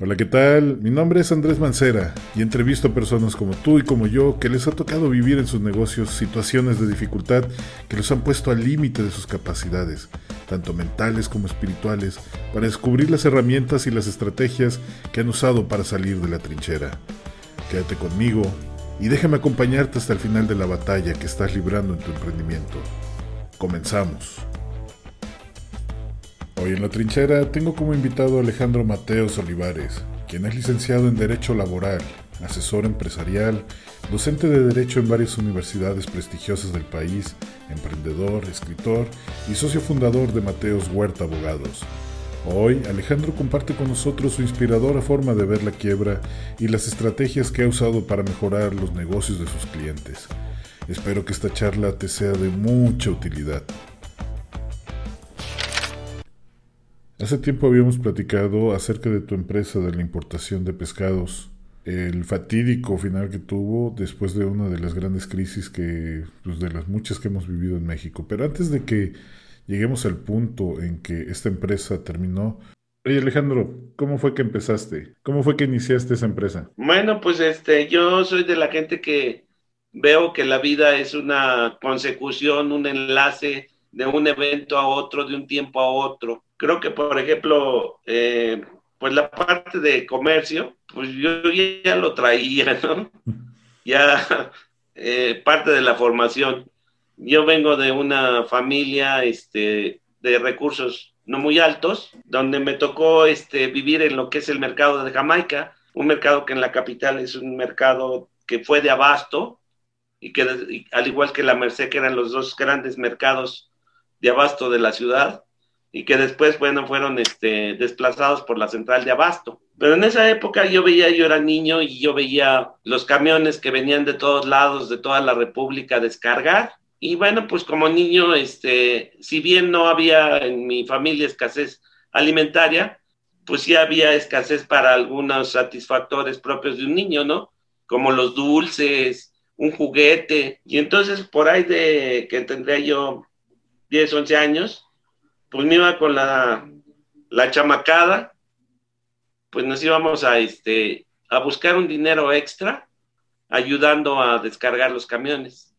Hola, ¿qué tal? Mi nombre es Andrés Mancera y entrevisto a personas como tú y como yo que les ha tocado vivir en sus negocios situaciones de dificultad que los han puesto al límite de sus capacidades, tanto mentales como espirituales, para descubrir las herramientas y las estrategias que han usado para salir de la trinchera. Quédate conmigo y déjame acompañarte hasta el final de la batalla que estás librando en tu emprendimiento. Comenzamos. Hoy en la trinchera tengo como invitado a Alejandro Mateos Olivares, quien es licenciado en Derecho Laboral, asesor empresarial, docente de Derecho en varias universidades prestigiosas del país, emprendedor, escritor y socio fundador de Mateos Huerta Abogados. Hoy Alejandro comparte con nosotros su inspiradora forma de ver la quiebra y las estrategias que ha usado para mejorar los negocios de sus clientes. Espero que esta charla te sea de mucha utilidad. Hace tiempo habíamos platicado acerca de tu empresa de la importación de pescados, el fatídico final que tuvo después de una de las grandes crisis que, pues de las muchas que hemos vivido en México. Pero antes de que lleguemos al punto en que esta empresa terminó, Oye Alejandro, ¿cómo fue que empezaste? ¿Cómo fue que iniciaste esa empresa? Bueno, pues este, yo soy de la gente que veo que la vida es una consecución, un enlace de un evento a otro, de un tiempo a otro creo que, por ejemplo, eh, pues la parte de comercio, pues yo ya lo traía, ¿no? Ya eh, parte de la formación. Yo vengo de una familia este, de recursos no muy altos, donde me tocó este, vivir en lo que es el mercado de Jamaica, un mercado que en la capital es un mercado que fue de abasto y que al igual que la Merced, que eran los dos grandes mercados de abasto de la ciudad, y que después, bueno, fueron este, desplazados por la central de Abasto. Pero en esa época yo veía, yo era niño y yo veía los camiones que venían de todos lados, de toda la República descargar. Y bueno, pues como niño, este, si bien no había en mi familia escasez alimentaria, pues sí había escasez para algunos satisfactores propios de un niño, ¿no? Como los dulces, un juguete. Y entonces por ahí de que tendría yo 10, 11 años, pues me iba con la, la chamacada, pues nos íbamos a, este, a buscar un dinero extra, ayudando a descargar los camiones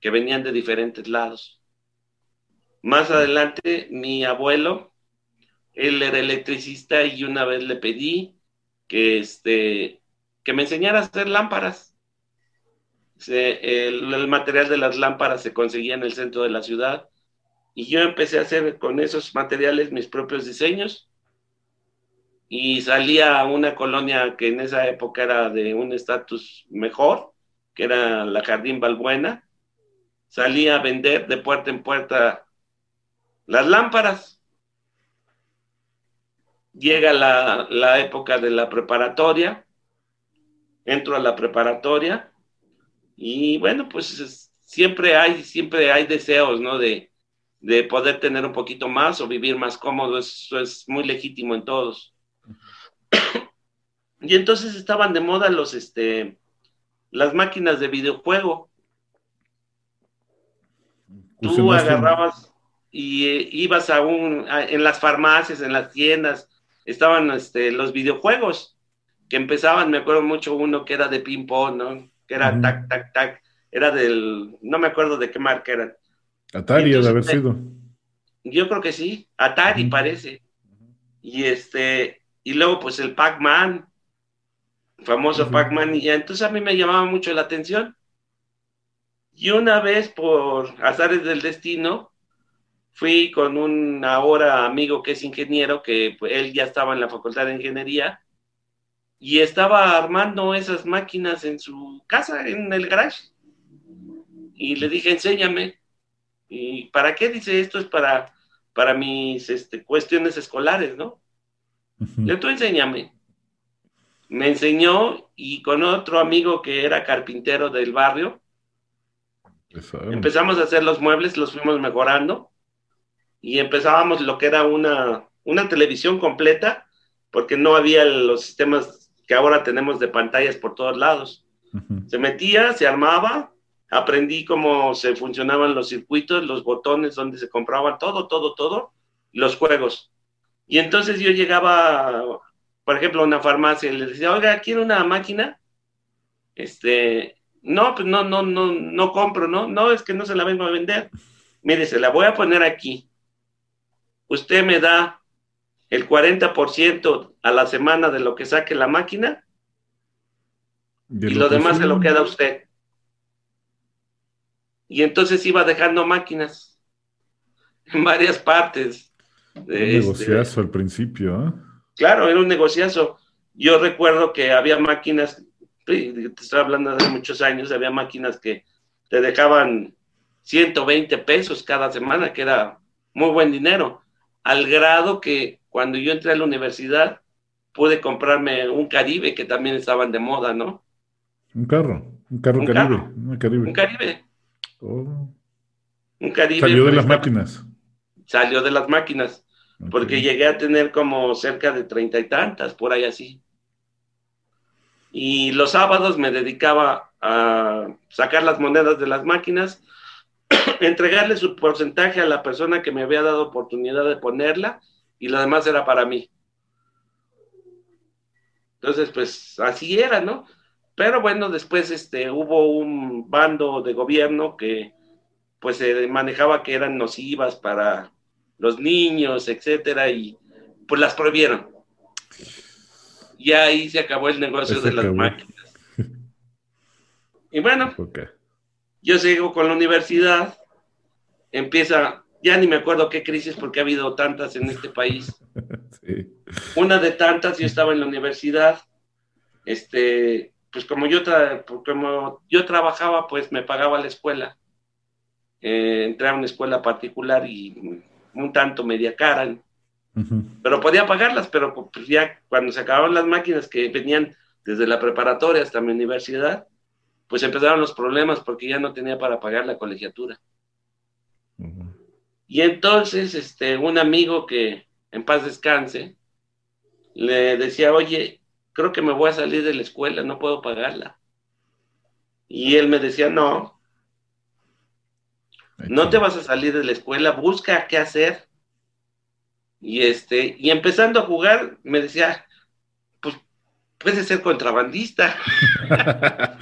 que venían de diferentes lados. Más adelante, mi abuelo, él era electricista y una vez le pedí que, este, que me enseñara a hacer lámparas. el, material de las lámparas se conseguía en el centro de la ciudad y yo empecé a hacer con esos materiales mis propios diseños y salía a una colonia que en esa época era de un estatus mejor, que era la Jardín Balbuena. Salía a vender de puerta en puerta las lámparas. Llega la, la época de la preparatoria, entro a la preparatoria y bueno, pues siempre hay, siempre hay deseos, ¿no? De, de poder tener un poquito más o vivir más cómodo, eso es muy legítimo en todos. y entonces estaban de moda los, este, las máquinas de videojuego. Tú agarrabas y eh, ibas a un, en las farmacias, en las tiendas, estaban este, los videojuegos que empezaban, me acuerdo mucho uno que era de ping-pong, ¿no? Que era tac, tac, tac, era del, no me acuerdo de qué marca era Atari de haber sido. Yo creo que sí, Atari parece. Y este, y luego pues el Pac-Man, famoso Pac-Man, y entonces a mí me llamaba mucho la atención. Y una vez por azares del destino, fui con un ahora amigo que es ingeniero, que pues, él ya estaba en la facultad de ingeniería, y estaba armando esas máquinas en su casa, en el garage. Y le dije, enséñame. ¿Y para qué dice esto? Es para, para mis este, cuestiones escolares, ¿no? Yo tú enséñame. Me enseñó y con otro amigo que era carpintero del barrio, empezamos a hacer los muebles, los fuimos mejorando y empezábamos lo que era una, una televisión completa, porque no había los sistemas que ahora tenemos de pantallas por todos lados. Se metía, se armaba, aprendí cómo se funcionaban los circuitos, los botones donde se compraban todo, todo, todo, los juegos. Y entonces yo llegaba por ejemplo, a una farmacia y le decía, oiga, ¿quiere una máquina? Este, no, pues no, no, no, no compro, ¿no? No, es que no se la vengo a vender. Mire, se la voy a poner aquí. Usted me da el 40% a la semana de lo que saque la máquina y lo demás se lo queda a usted. Y entonces iba dejando máquinas en varias partes. un negociazo al principio, ¿eh? Claro, era un negociazo. Yo recuerdo que había máquinas, te estoy hablando de muchos años, había máquinas que te dejaban 120 pesos cada semana, que era muy buen dinero, al grado que cuando yo entré a la universidad pude comprarme un Caribe, que también estaban de moda, ¿no? Un carro, un carro Caribe, un Caribe. Un Caribe. Oh. Un Caribe. Salió de las máquinas. Salió de las máquinas porque llegué a tener como cerca de treinta y tantas, por ahí así. Y los sábados me dedicaba a sacar las monedas de las máquinas, entregarle su porcentaje a la persona que me había dado oportunidad de ponerla y lo demás era para mí. Entonces, pues así era, ¿no? Pero bueno, después este, hubo un bando de gobierno que pues se manejaba que eran nocivas para los niños, etcétera, y pues las prohibieron. Y ahí se acabó el negocio de las máquinas. Y bueno, yo sigo con la universidad, empieza, ya ni me acuerdo qué crisis porque ha habido tantas en este país. Una de tantas, yo estaba en la universidad, este, pues como yo, como yo trabajaba, pues me pagaba la escuela. Eh, entré a una escuela particular y un tanto media cara, pero podía pagarlas, pero pues ya cuando se acababan las máquinas que venían desde la preparatoria hasta mi universidad, pues empezaron los problemas porque ya no tenía para pagar la colegiatura. Y entonces, este, un amigo que en paz descanse, le decía, oye, creo que me voy a salir de la escuela, no puedo pagarla. Y él me decía, no, no te vas a salir de la escuela, busca qué hacer. Y este, y empezando a jugar, me decía, pues puedes ser contrabandista.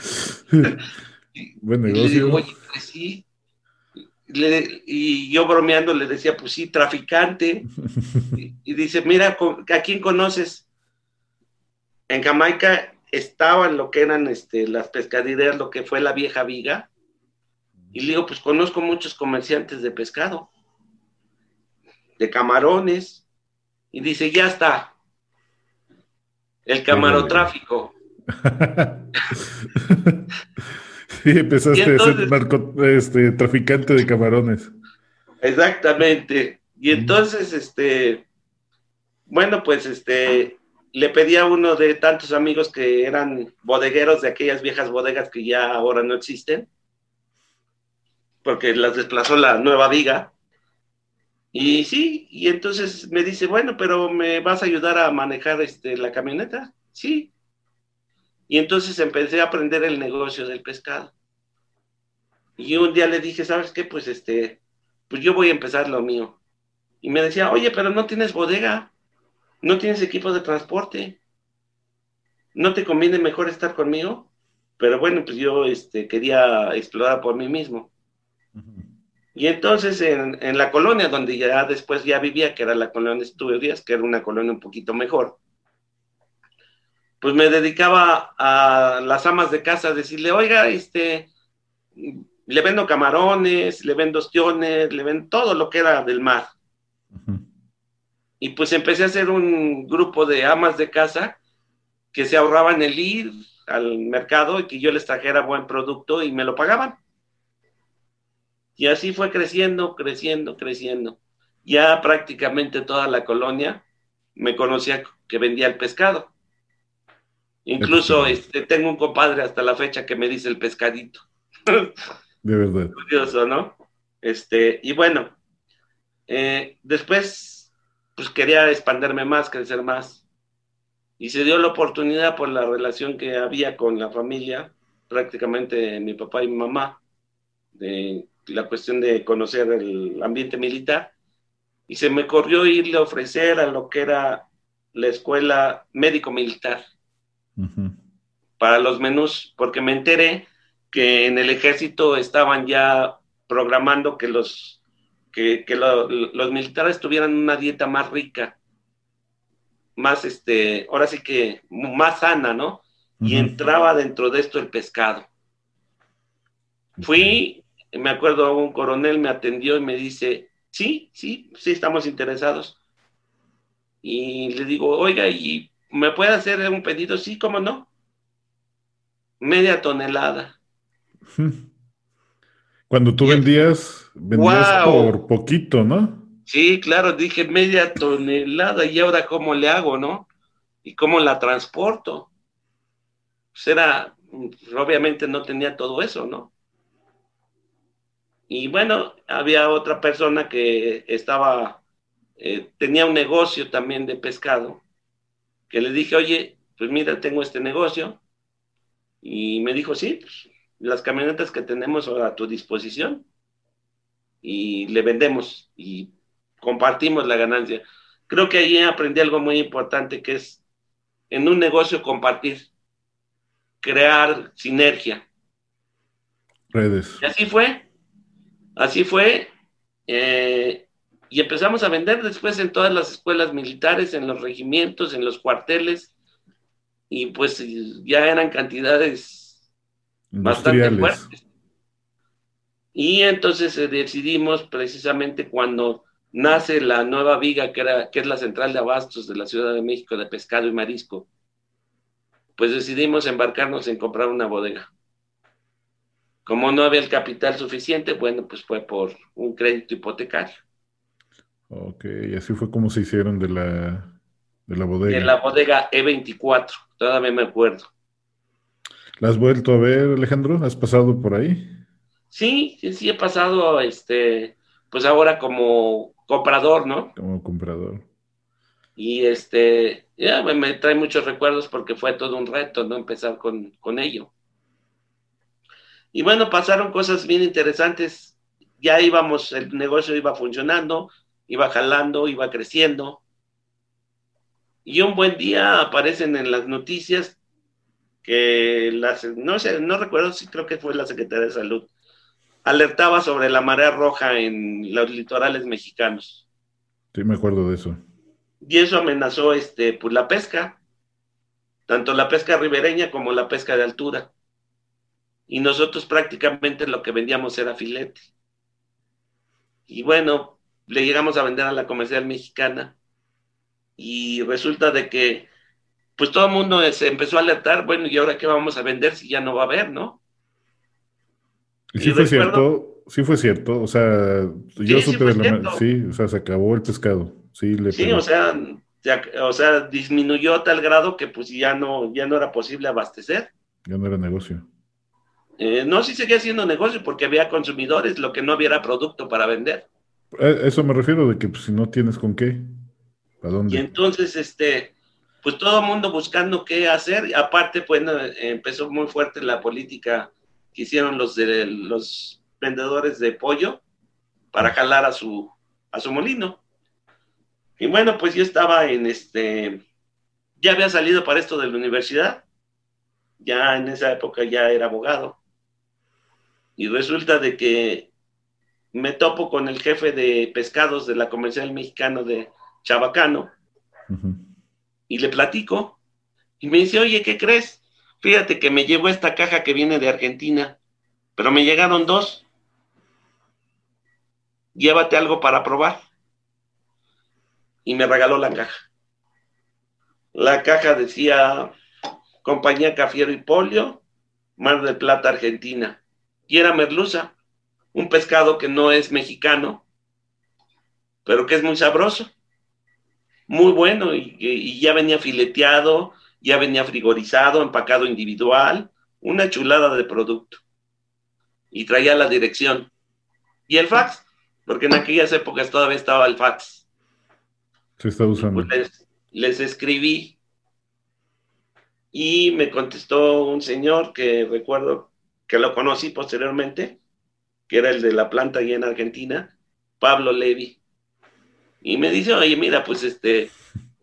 Buen negocio. Oye, pues sí. y yo bromeando le decía, pues sí, traficante. y, dice, mira, ¿a quién conoces? En Jamaica estaban lo que eran este, las pescaderías, lo que fue la vieja viga y le digo, pues conozco muchos comerciantes de pescado, de camarones. Y dice, ya está. El camarotráfico. sí, empezaste a ser este, traficante de camarones. Exactamente. Y entonces, este, bueno, pues este, le pedí a uno de tantos amigos que eran bodegueros de aquellas viejas bodegas que ya ahora no existen porque las desplazó la nueva viga. Y sí, y entonces me dice, bueno, pero ¿me vas a ayudar a manejar este, la camioneta? Sí. Y entonces empecé a aprender el negocio del pescado. Y un día le dije, ¿sabes qué? Pues este, pues yo voy a empezar lo mío. Y me decía, oye, pero no tienes bodega, no tienes equipo de transporte, ¿no te conviene mejor estar conmigo? Pero bueno, pues yo este, quería explorar por mí mismo. Y entonces en, la colonia donde ya después ya vivía, que era la colonia Estudio Díaz, que era una colonia un poquito mejor, pues me dedicaba a las amas de casa a decirle, oiga, este, le vendo camarones, le vendo ostiones, le vendo todo lo que era del mar. Y pues empecé a hacer un grupo de amas de casa que se ahorraban el ir al mercado y que yo les trajera buen producto y me lo pagaban. Y así fue creciendo, creciendo, creciendo. Ya prácticamente toda la colonia me conocía que vendía el pescado. Incluso este, tengo un compadre hasta la fecha que me dice el pescadito. De verdad. Curioso, ¿no? Este, y bueno, eh, después, pues quería expanderme más, crecer más. Y se dio la oportunidad por la relación que había con la familia, prácticamente mi papá y mi mamá, de la cuestión de conocer el ambiente militar, y se me corrió irle a ofrecer a lo que era la escuela médico-militar para los menús, porque me enteré que en el ejército estaban ya programando que los, que, los militares tuvieran una dieta más rica, más, este, ahora sí que más sana, ¿no? Y entraba dentro de esto el pescado. Fui, me acuerdo, un coronel me atendió y me dice, sí, sí, sí, estamos interesados. Y le digo, oiga, ¿y me puede hacer un pedido? Sí, ¿cómo no? Media tonelada. Cuando tú vendías, vendías por poquito, ¿no? Sí, claro, dije media tonelada y ahora cómo le hago, ¿no? Y cómo la transporto. Pues era, obviamente no tenía todo eso, ¿no? Y bueno, había otra persona que estaba, eh, tenía un negocio también de pescado, que le dije, oye, pues mira, tengo este negocio. Y me dijo, sí, pues, las camionetas que tenemos a tu disposición. Y le vendemos y compartimos la ganancia. Creo que ahí aprendí algo muy importante que es en un negocio compartir, crear sinergia. Redes. Y así fue. Así fue. Eh, y empezamos a vender después en todas las escuelas militares, en los regimientos, en los cuarteles. Y pues ya eran cantidades bastante fuertes. Y entonces eh, decidimos precisamente cuando nace la nueva viga, que, era, que es la central de abastos de la Ciudad de México de pescado y marisco, pues decidimos embarcarnos en comprar una bodega. Como no había el capital suficiente, bueno, pues fue por un crédito hipotecario. Ok, y así fue como se hicieron de la, de la bodega. De la bodega E24, todavía me acuerdo. ¿La has vuelto a ver, Alejandro? ¿Has pasado por ahí? Sí, sí, sí he pasado, este, pues ahora como comprador, ¿no? Como comprador. Y este, ya me, trae muchos recuerdos porque fue todo un reto, ¿no? Empezar con, con ello. Y bueno, pasaron cosas bien interesantes. Ya íbamos, el negocio iba funcionando, iba jalando, iba creciendo. Y un buen día aparecen en las noticias que las, no sé, no recuerdo si creo que fue la Secretaría de Salud, alertaba sobre la marea roja en los litorales mexicanos. Sí, me acuerdo de eso. Y eso amenazó este, pues, la pesca, tanto la pesca ribereña como la pesca de altura y nosotros prácticamente lo que vendíamos era filete. Y bueno, le llegamos a vender a la comercial mexicana y resulta de que pues todo el mundo se empezó a alertar, bueno, ¿y ahora qué vamos a vender si ya no va a haber, no? Y sí fue cierto, sí fue cierto, o sea, yo supe de la... Sí, o sea, se acabó el pescado, sí. Le sí, o sea, o sea, disminuyó a tal grado que pues ya no, ya no era posible abastecer. Ya no era negocio. Eh, no, sí seguía haciendo negocio porque había consumidores, lo que no había producto para vender. Eh, eso me refiero de que pues, si no tienes con qué, ¿para dónde? Y entonces, este, pues todo el mundo buscando qué hacer. Aparte, pues empezó muy fuerte la política que hicieron los de los vendedores de pollo para jalar a su a su molino. Y bueno, pues yo estaba en este, ya había salido para esto de la universidad, ya en esa época ya era abogado. Y resulta de que me topo con el jefe de pescados de la comercial mexicano de Chabacano y le platico y me dice, oye, ¿qué crees? Fíjate que me llevo esta caja que viene de Argentina, pero me llegaron dos. Llévate algo para probar. Y me regaló la caja. La caja decía Compañía Cafiero y Polio, Mar del Plata, Argentina y era merluza, un pescado que no es mexicano, pero que es muy sabroso, muy bueno y, ya venía fileteado, ya venía frigorizado, empacado individual, una chulada de producto. Y traía la dirección. Y el fax, porque en aquellas épocas todavía estaba el fax. Se está usando. Pues les, escribí y me contestó un señor que recuerdo que lo conocí posteriormente, que era el de la planta allá en Argentina, Pablo Levi. Y me dice, oye, mira, pues este,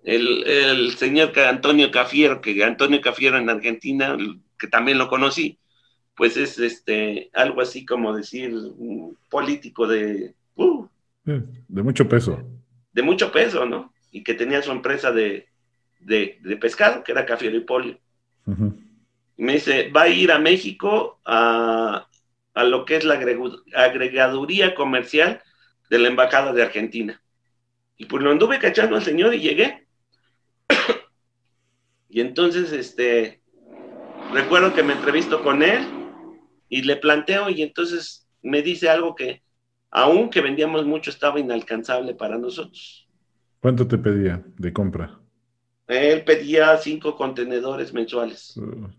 el, señor Antonio Cafiero, que Antonio Cafiero en Argentina, que también lo conocí, pues es este algo así como decir un político de uh, de mucho peso. De mucho peso, ¿no? Y que tenía su empresa de, pescado, que era Cafiero y Polio. me dice, va a ir a México a, a lo que es la agregaduría comercial de la Embajada de Argentina. Y pues lo anduve cachando al señor y llegué. y entonces, este, recuerdo que me entrevisto con él y le planteo y entonces me dice algo que, aunque vendíamos mucho, estaba inalcanzable para nosotros. ¿Cuánto te pedía de compra? Él pedía cinco contenedores mensuales. Uh,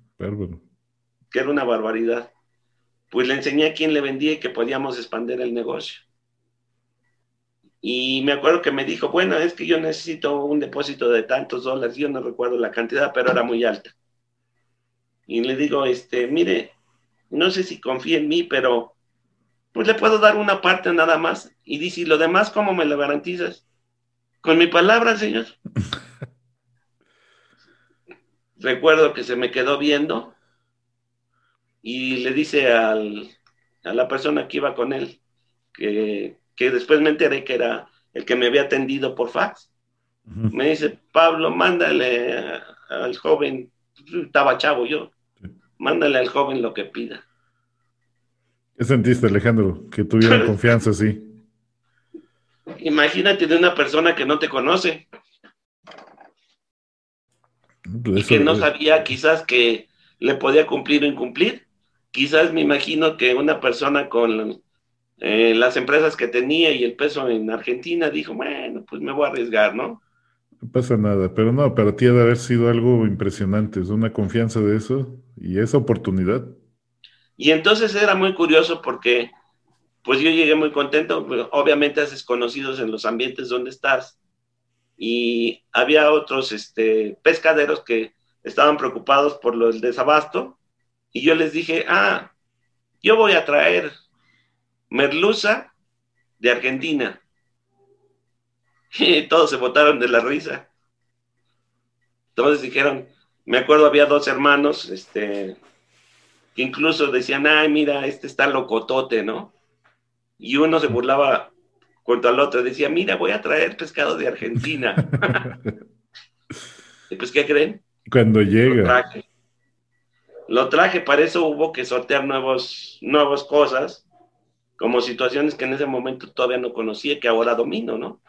que era una barbaridad. Pues le enseñé a quién le vendía y que podíamos expandir el negocio. Y me acuerdo que me dijo, bueno, es que yo necesito un depósito de tantos dólares, yo no recuerdo la cantidad, pero era muy alta. Y le digo, este, mire, no sé si confía en mí, pero pues le puedo dar una parte nada más. Y dice, ¿y lo demás cómo me lo garantizas? Con mi palabra, señor. recuerdo que se me quedó viendo y le dice al, a la persona que iba con él que que después me enteré que era el que me había atendido por fax. Me dice, Pablo, mándale al joven, estaba chavo yo, mándale al joven lo que pida. ¿Qué sentiste, Alejandro? Que tuviera confianza así. Imagínate de una persona que no te conoce. Pues y que no sabía quizás que le podía cumplir o incumplir. Quizás me imagino que una persona con eh, las empresas que tenía y el peso en Argentina, dijo, bueno, pues me voy a arriesgar, ¿no? No pasa nada, pero no, para ti debe haber sido algo impresionante, es una confianza de eso y esa oportunidad. Y entonces era muy curioso porque, pues yo llegué muy contento, obviamente haces conocidos en los ambientes donde estás y había otros este, pescaderos que estaban preocupados por lo del desabasto y yo les dije, ah, yo voy a traer merluza de Argentina. Y todos se botaron de la risa. Entonces dijeron, me acuerdo había dos hermanos, este, que incluso decían, ay, mira, este está locotote, ¿no? Y uno se burlaba contra el otro, decía, mira, voy a traer pescado de Argentina. y pues, ¿qué creen? Cuando llega. Lo traje. Lo traje, para eso hubo que sortear nuevos, nuevas cosas como situaciones que en ese momento todavía no conocía, que ahora domino, ¿no?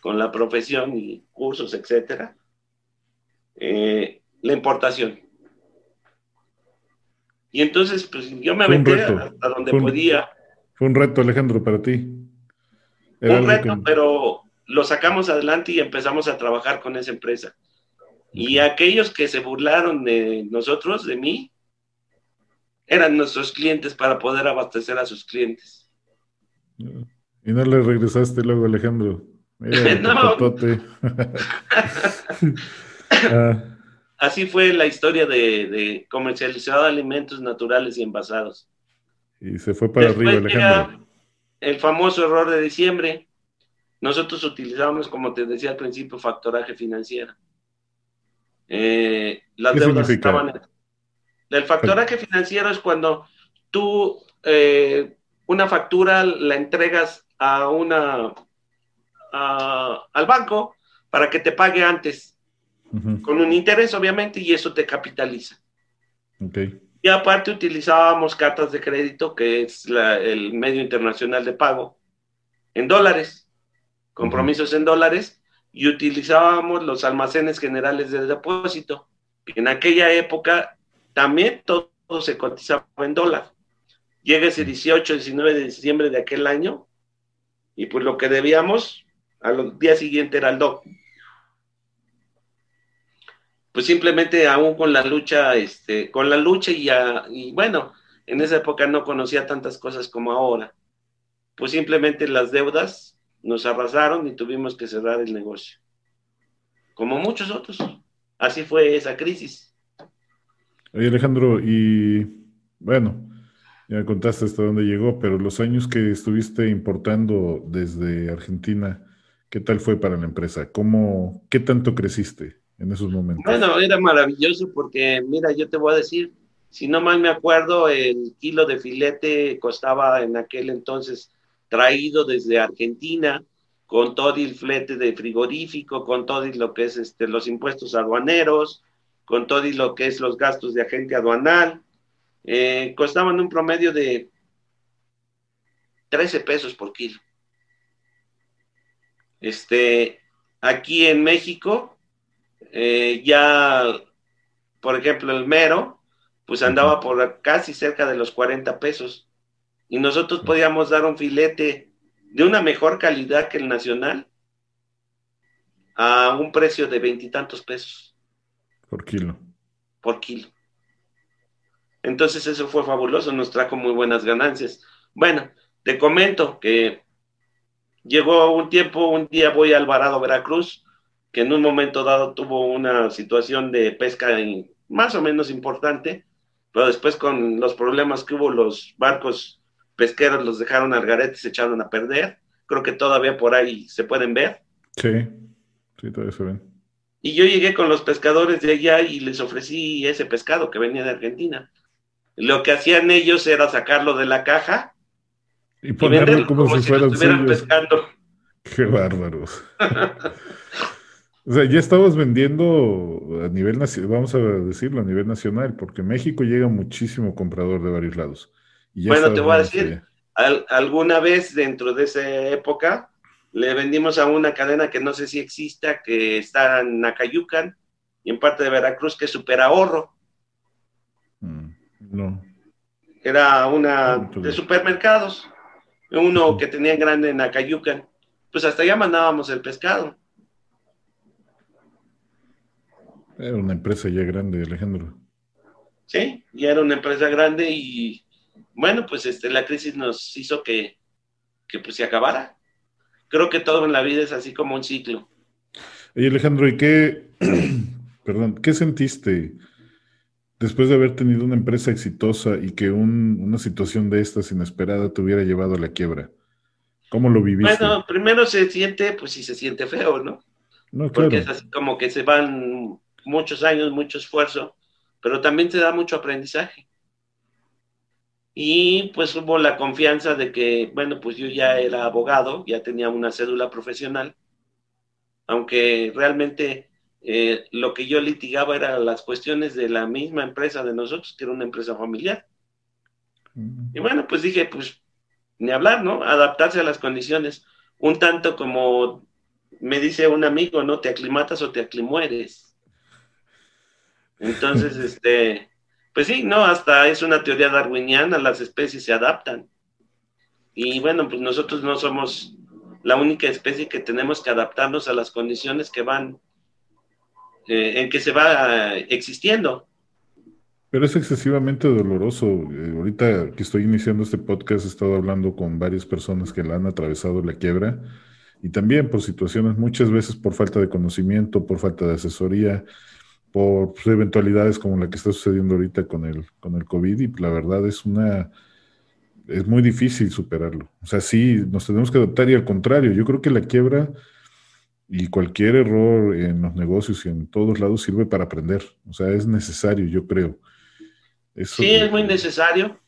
Con la profesión y cursos, etcétera. Eh, la importación. Y entonces, pues yo me aventé hasta donde podía. Fue un reto, Alejandro, para ti. un reto, pero lo sacamos adelante y empezamos a trabajar con esa empresa. Y aquellos que se burlaron de nosotros, de mí, eran nuestros clientes para poder abastecer a sus clientes. Y no le regresaste luego, Alejandro. no. Ah. Así fue la historia de, de comercializado de alimentos naturales y envasados. Y se fue para arriba, Alejandro. El famoso error de diciembre. Nosotros utilizábamos, como te decía al principio, factoraje financiero. Eh, las deudas estaban el factoraje financiero es cuando tú eh, una factura la entregas a una al banco para que te pague antes, con un interés obviamente, y eso te capitaliza. Y aparte utilizábamos cartas de crédito, que es el medio internacional de pago, en dólares, compromisos en dólares, y utilizábamos los almacenes generales de depósito. En aquella época también todo, se cotizaba en dólar. Llega ese 18, 19 de diciembre de aquel año y pues lo que debíamos al día siguiente era el DOC. Pues simplemente aún con la lucha, este, con la lucha y, y bueno, en esa época no conocía tantas cosas como ahora. Pues simplemente las deudas nos arrasaron y tuvimos que cerrar el negocio. Como muchos otros. Así fue esa crisis. Oye, Alejandro, y bueno, ya contaste hasta dónde llegó, pero los años que estuviste importando desde Argentina, ¿Qué tal fue para la empresa? ¿Cómo, ¿Qué tanto creciste en esos momentos? Bueno, era maravilloso porque, mira, yo te voy a decir, si no mal me acuerdo, el kilo de filete costaba en aquel entonces traído desde Argentina, con todo el flete de frigorífico, con todo lo que es este, los impuestos aduaneros, con todo lo que es los gastos de agente aduanal, eh, costaban un promedio de 13 pesos por kilo. Este, aquí en México, eh, ya, por ejemplo, el mero, pues andaba por casi cerca de los 40 pesos. Y nosotros podíamos dar un filete de una mejor calidad que el nacional a un precio de veintitantos pesos. Por kilo. Por kilo. Entonces eso fue fabuloso, nos trajo muy buenas ganancias. Bueno, te comento que llegó un tiempo, un día voy a Alvarado, Veracruz, que en un momento dado tuvo una situación de pesca más o menos importante, pero después con los problemas que hubo, los barcos pesqueros los dejaron al garete y se echaron a perder. Creo que todavía por ahí se pueden ver. Sí, sí, todavía se ven. Y yo llegué con los pescadores de allá y les ofrecí ese pescado que venía de Argentina. Lo que hacían ellos era sacarlo de la caja y ponerlo como, si, fueran pescando. Qué bárbaros. O sea, ya estabas vendiendo a nivel nacional, vamos a decirlo, a nivel nacional, porque México llega muchísimo comprador de varios lados. bueno, te voy a decir, alguna vez dentro de esa época le vendimos a una cadena que no sé si exista, que está en Nacayucan y en parte de Veracruz, que es Super Ahorro. Mm, no. Era una de supermercados, uno que tenía grande en Nacayucan. Pues hasta allá mandábamos el pescado. Era una empresa ya grande, Alejandro. Sí, ya era una empresa grande y bueno, pues este, la crisis nos hizo que, que pues se acabara. Creo que todo en la vida es así como un ciclo. Oye, Alejandro, ¿y qué, perdón, qué sentiste después de haber tenido una empresa exitosa y que una situación de estas inesperada te hubiera llevado a la quiebra? ¿Cómo lo viviste? Bueno, primero se siente, pues sí se siente feo, ¿no? No, claro. Porque es así como que se van muchos años, mucho esfuerzo, pero también te da mucho aprendizaje. Y pues hubo la confianza de que, bueno, pues yo ya era abogado, ya tenía una cédula profesional, aunque realmente eh, lo que yo litigaba era las cuestiones de la misma empresa de nosotros, que era una empresa familiar. Y bueno, pues dije, pues ni hablar, ¿no? Adaptarse a las condiciones. Un tanto como me dice un amigo, ¿no? Te aclimatas o te aclimueres. Entonces, este, pues sí, no, hasta es una teoría darwiniana, las especies se adaptan. Y bueno, pues nosotros no somos la única especie que tenemos que adaptarnos a las condiciones que van, eh, en que se va existiendo. Pero es excesivamente doloroso. Eh, ahorita que estoy iniciando este podcast he estado hablando con varias personas que la han atravesado la quiebra y también por situaciones, muchas veces por falta de conocimiento, por falta de asesoría, por pues, eventualidades como la que está sucediendo ahorita con el, con el COVID y la verdad es una, es muy difícil superarlo. O sea, sí, nos tenemos que adaptar y al contrario, yo creo que la quiebra y cualquier error en los negocios y en todos lados sirve para aprender. O sea, es necesario, yo creo. sí, es muy necesario.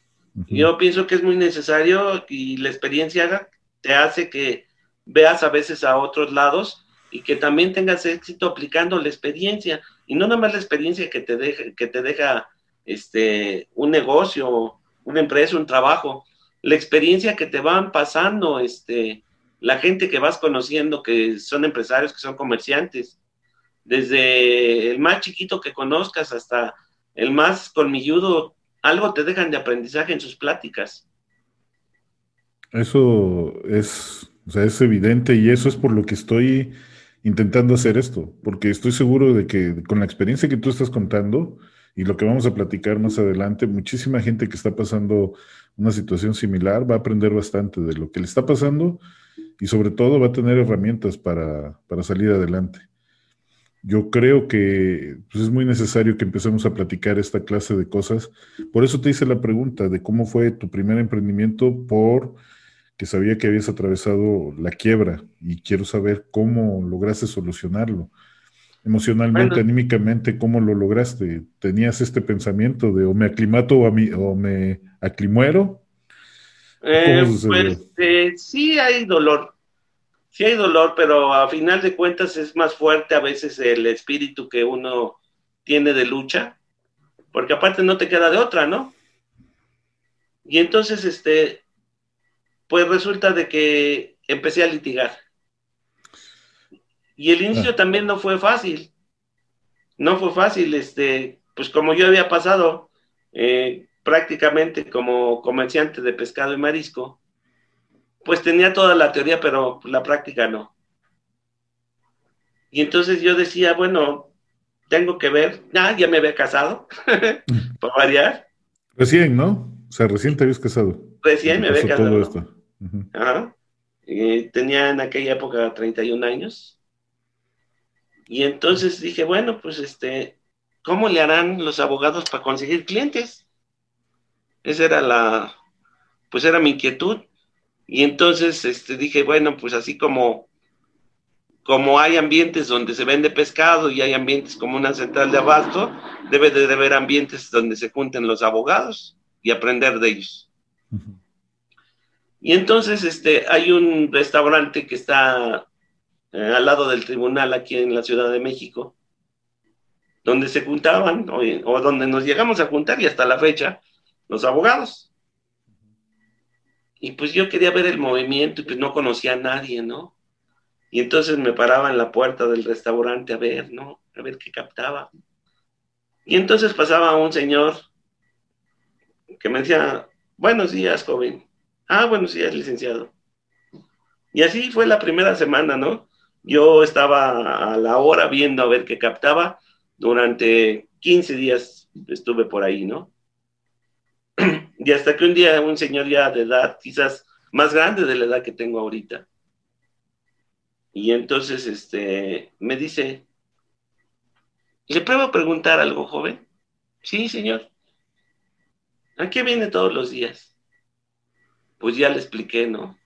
Yo pienso que es muy necesario y la experiencia te hace que veas a veces a otros lados y que también tengas éxito aplicando la experiencia y no nada más la experiencia que te deja, que te deja este, un negocio, una empresa, un trabajo, la experiencia que te van pasando, este, la gente que vas conociendo, que son empresarios, que son comerciantes, desde el más chiquito que conozcas hasta el más colmilludo, algo te dejan de aprendizaje en sus pláticas. Eso es, o sea, es evidente y eso es por lo que estoy intentando hacer esto, porque estoy seguro de que con la experiencia que tú estás contando y lo que vamos a platicar más adelante, muchísima gente que está pasando una situación similar va a aprender bastante de lo que le está pasando y sobre todo va a tener herramientas para, salir adelante. Yo creo que pues, es muy necesario que empecemos a platicar esta clase de cosas. Por eso te hice la pregunta de cómo fue tu primer emprendimiento por que sabía que habías atravesado la quiebra y quiero saber cómo lograste solucionarlo. Emocionalmente, anímicamente, ¿cómo lo lograste? ¿Tenías este pensamiento de o me aclimato o, o me aclimuero? Eh, pues eh, sí hay dolor, sí hay dolor, pero a final de cuentas es más fuerte a veces el espíritu que uno tiene de lucha, porque aparte no te queda de otra, ¿no? Y entonces, este, pues resulta de que empecé a litigar. Y el inicio ah. también no fue fácil. No fue fácil, este, pues como yo había pasado eh, prácticamente como comerciante de pescado y marisco, pues tenía toda la teoría, pero la práctica no. Y entonces yo decía, bueno, tengo que ver, ah, ya me había casado, para variar. Recién, ¿no? O sea, recién te habías casado. Recién me había casado. Todo esto. Tenía en aquella época 31 años. Y entonces dije, bueno, pues este, ¿cómo le harán los abogados para conseguir clientes? Esa era la, pues era mi inquietud. Y entonces este, dije, bueno, pues así como, como hay ambientes donde se vende pescado y hay ambientes como una central de abasto, debe de haber ambientes donde se junten los abogados y aprender de ellos. Y entonces este, hay un restaurante que está eh, al lado del tribunal aquí en la Ciudad de México, donde se juntaban, o, donde nos llegamos a juntar y hasta la fecha, los abogados. Y pues yo quería ver el movimiento y pues no conocía a nadie, ¿no? Y entonces me paraba en la puerta del restaurante a ver, ¿no? A ver qué captaba. Y entonces pasaba un señor que me decía, buenos días, joven. Ah, bueno, sí, es licenciado. Y así fue la primera semana, ¿no? Yo estaba a la hora viendo a ver qué captaba. Durante 15 días estuve por ahí, ¿no? Y hasta que un día un señor ya de edad, quizás más grande de la edad que tengo ahorita, y entonces este, me dice, ¿le puedo preguntar algo, joven? Sí, señor. ¿A qué viene todos los días? Pues ya le expliqué, ¿no?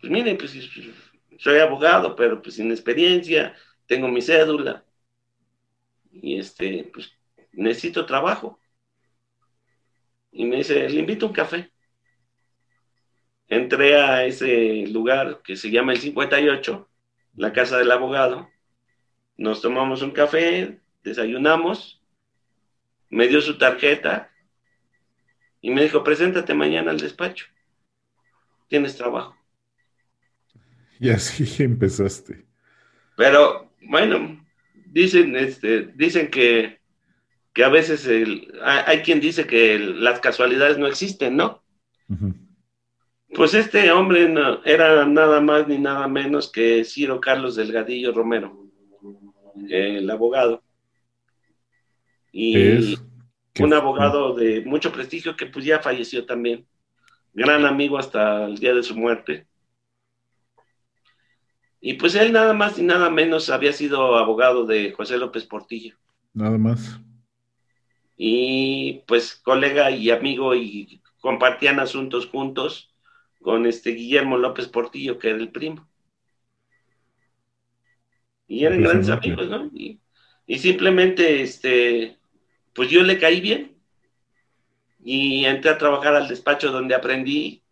Pues mire, pues soy abogado, pero pues sin experiencia, tengo mi cédula y este, pues necesito trabajo. Y me dice, le invito a un café. Entré a ese lugar que se llama el 58, la casa del abogado. Nos tomamos un café, desayunamos, me dio su tarjeta y me dijo, preséntate mañana al despacho tienes trabajo. Y así empezaste. Pero bueno, dicen, este, dicen que, que a veces hay, quien dice que las casualidades no existen, ¿no? Pues este hombre no, era nada más ni nada menos que Ciro Carlos Delgadillo Romero, el abogado. Y un abogado de mucho prestigio que pues ya falleció también gran amigo hasta el día de su muerte. Y pues él nada más y nada menos había sido abogado de José López Portillo. Nada más. Y pues colega y amigo y compartían asuntos juntos con este Guillermo López Portillo, que era el primo. Y eran grandes amigos, ¿no? Y, y simplemente, este, pues yo le caí bien y entré a trabajar al despacho donde aprendí.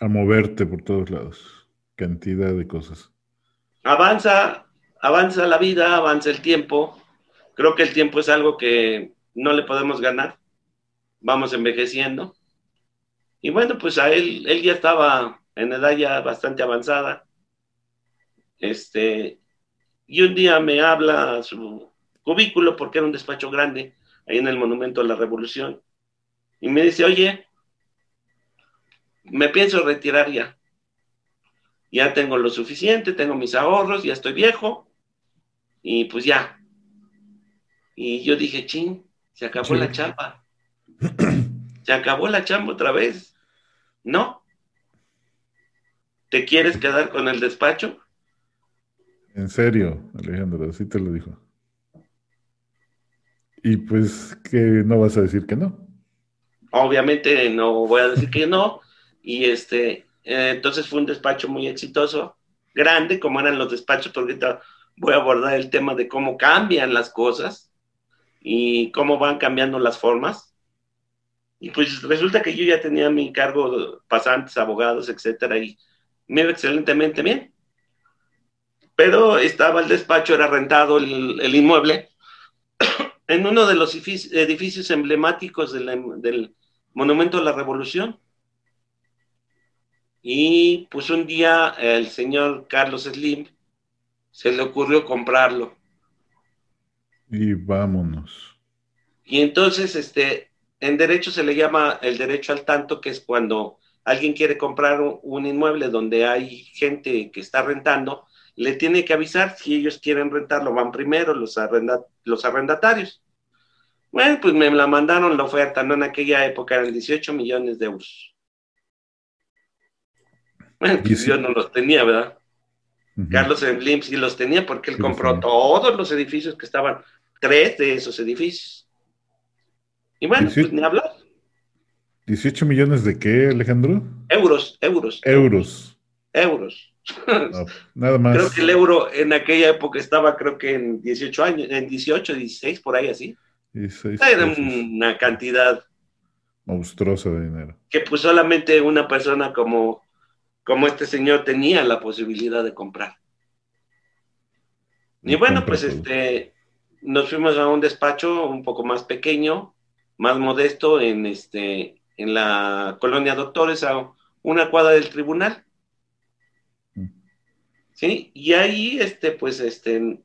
A moverte por todos lados, cantidad de cosas. Avanza, avanza la vida, avanza el tiempo. Creo que el tiempo es algo que no le podemos ganar. Vamos envejeciendo. Y bueno, pues a él, él ya estaba en edad ya bastante avanzada. Este, y un día me habla a su cubículo, porque era un despacho grande, ahí en el Monumento a la Revolución y me dice, oye, me pienso retirar ya. Ya tengo lo suficiente, tengo mis ahorros, ya estoy viejo y pues ya. Y yo dije, ching, se acabó la chamba. Se acabó la chamba otra vez. ¿No? ¿Te quieres quedar con el despacho? En serio, Alejandro, así te lo dijo. Y pues que no vas a decir que no obviamente no voy a decir que no, y este, eh, entonces fue un despacho muy exitoso, grande, como eran los despachos, porque voy a abordar el tema de cómo cambian las cosas y cómo van cambiando las formas. Y pues resulta que yo ya tenía mi cargo, pasantes, abogados, etcétera, y me iba excelentemente bien. Pero estaba el despacho, era rentado el, inmueble, en uno de los edificios emblemáticos del Monumento a la Revolución. Y pues un día el señor Carlos Slim se le ocurrió comprarlo. Y vámonos. Y entonces, este, en derecho se le llama el derecho al tanto, que es cuando alguien quiere comprar un inmueble donde hay gente que está rentando, le tiene que avisar si ellos quieren rentarlo, van primero los, los arrendatarios. Bueno, pues me la mandaron la oferta, ¿no? En aquella época eran 18 millones de euros. Bueno, pues yo no los tenía, ¿verdad? Carlos Slim sí los tenía porque él compró todos los edificios que estaban, tres de esos edificios. Y bueno, pues ni hablar. ¿18 millones de qué, Alejandro? Euros, euros. Euros. Euros. nada más. Creo que el euro en aquella época estaba, creo que en 18 años, en 18, 16, por ahí así. Era una cantidad monstruosa de dinero. Que pues solamente una persona como, como este señor tenía la posibilidad de comprar. Y bueno, pues este, nos fuimos a un despacho un poco más pequeño, más modesto, en este, en la colonia Doctores, a una cuadra del tribunal. Mm. Sí, y ahí, este, pues, este,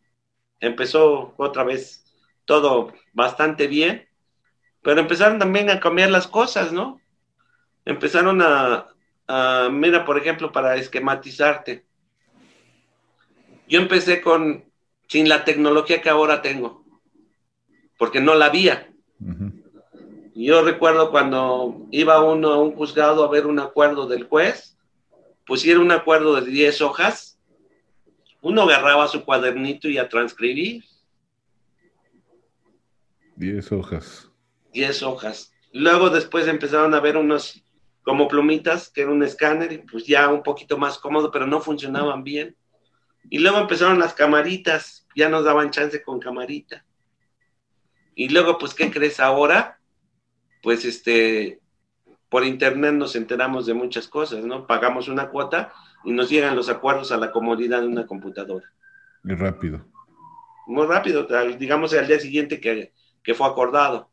empezó otra vez todo bastante bien, pero empezaron también a cambiar las cosas, ¿no? Empezaron a, a mira, por ejemplo, para esquematizarte. Yo empecé con, sin la tecnología que ahora tengo, porque no la había. Yo recuerdo cuando iba uno a un juzgado a ver un acuerdo del juez, pusiera un acuerdo de 10 hojas, uno agarraba su cuadernito y a transcribir. 10 hojas. 10 hojas. Luego después empezaron a ver unos como plumitas, que era un escáner, y pues ya un poquito más cómodo, pero no funcionaban bien. Y luego empezaron las camaritas, ya nos daban chance con camarita. Y luego, pues, ¿qué crees ahora? pues este, por internet nos enteramos de muchas cosas, ¿no? Pagamos una cuota y nos llegan los acuerdos a la comodidad de una computadora. Muy rápido. Muy rápido, digamos al día siguiente que, que fue acordado.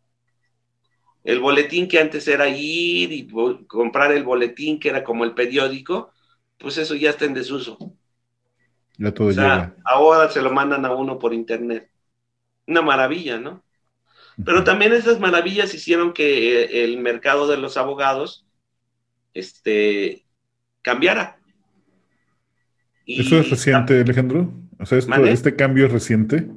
El boletín que antes era ir y comprar el boletín, que era como el periódico, pues eso ya está en desuso. Ya todo o sea, ahora se lo mandan a uno por internet. Una maravilla, ¿no? Pero también esas maravillas hicieron que eh, el mercado de los abogados este, cambiara. ¿Eso es reciente, Alejandro? O sea, ¿este cambio es reciente?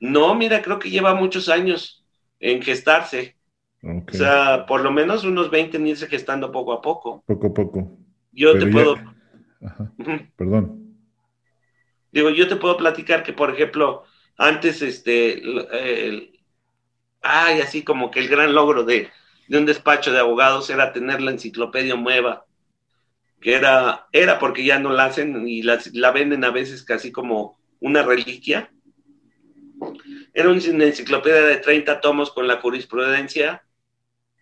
No, mira, creo que lleva muchos años en gestarse. O sea, por lo menos unos 20 en irse gestando poco a poco. Poco a poco. Yo te puedo... Perdón. Digo, yo te puedo platicar que, por ejemplo, antes este, el, ay, así como que el gran logro de, un despacho de abogados era tener la enciclopedia nueva, que era, era porque ya no la hacen y la, la venden a veces casi como una reliquia. Era una enciclopedia de 30 tomos con la jurisprudencia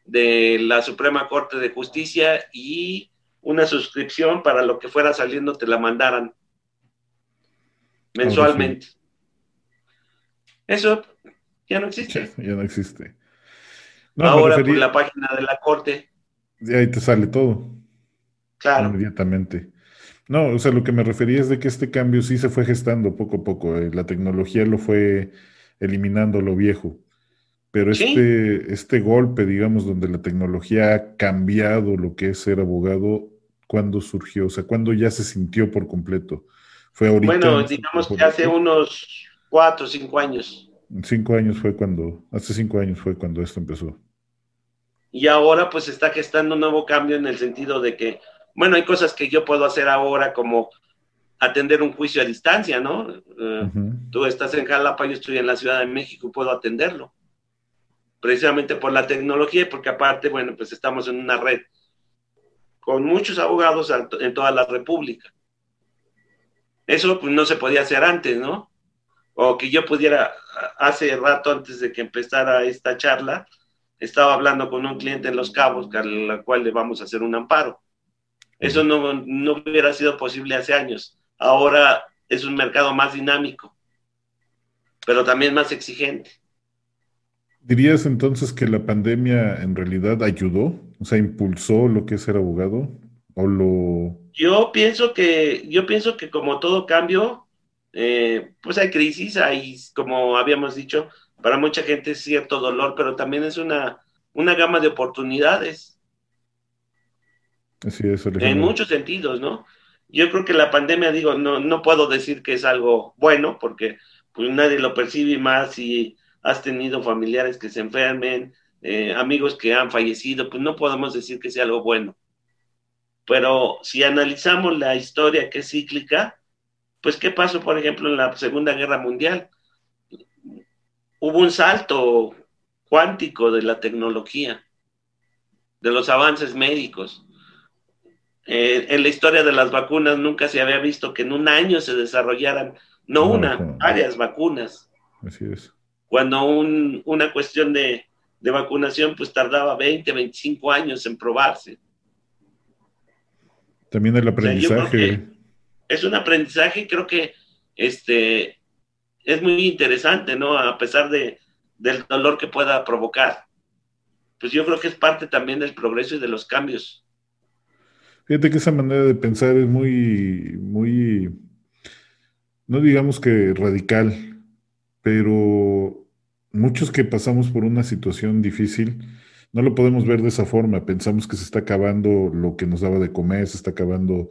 de la Suprema Corte de Justicia y una suscripción para lo que fuera saliendo te la mandaran mensualmente. Eso ya no existe. Ya no existe. Ahora por la página de la corte. Y ahí te sale todo. Claro. Inmediatamente. No, o sea, lo que me refería es de que este cambio sí se fue gestando poco a poco. Eh, la tecnología lo fue eliminando lo viejo. Pero este, este golpe, digamos, donde la tecnología ha cambiado lo que es ser abogado, ¿cuándo surgió? O sea, ¿cuándo ya se sintió por completo? ¿Fue ahorita? Bueno, digamos que hace unos cuatro o cinco años. Cinco años fue cuando, hace cinco años fue cuando esto empezó. Y ahora pues está gestando un nuevo cambio en el sentido de que, bueno, hay cosas que yo puedo hacer ahora como atender un juicio a distancia, ¿no? Eh, tú estás en Jalapa, yo estoy en la Ciudad de México, puedo atenderlo. Precisamente por la tecnología y porque aparte, bueno, pues estamos en una red con muchos abogados en toda la República. Eso pues, no se podía hacer antes, ¿no? O que yo pudiera, hace rato antes de que empezara esta charla, estaba hablando con un cliente en Los Cabos, a la cual le vamos a hacer un amparo. Eso no, no hubiera sido posible hace años. Ahora es un mercado más dinámico, pero también más exigente. ¿Dirías entonces que la pandemia en realidad ayudó? O sea, impulsó lo que es ser abogado o lo Yo pienso que yo pienso que como todo cambio eh, pues hay crisis, hay como habíamos dicho, para mucha gente es cierto dolor, pero también es una una gama de oportunidades. Así es, en muchos sentidos, ¿no? Yo creo que la pandemia, digo, no, no puedo decir que es algo bueno, porque pues nadie lo percibe más y has tenido familiares que se enfermen, eh, amigos que han fallecido, pues no podemos decir que sea algo bueno. Pero si analizamos la historia que es cíclica, pues ¿qué pasó, por ejemplo, en la Segunda Guerra Mundial? Hubo un salto cuántico de la tecnología, de los avances médicos. Eh, en la historia de las vacunas nunca se había visto que en un año se desarrollaran, no una, varias vacunas. Así es cuando una cuestión de, vacunación pues tardaba 20, 25 años en probarse. También el aprendizaje. es un aprendizaje, creo que este, es muy interesante, ¿no? A pesar de, del dolor que pueda provocar. Pues yo creo que es parte también del progreso y de los cambios. Fíjate que esa manera de pensar es muy, muy, no digamos que radical, pero muchos que pasamos por una situación difícil, no lo podemos ver de esa forma. Pensamos que se está acabando lo que nos daba de comer, se está acabando,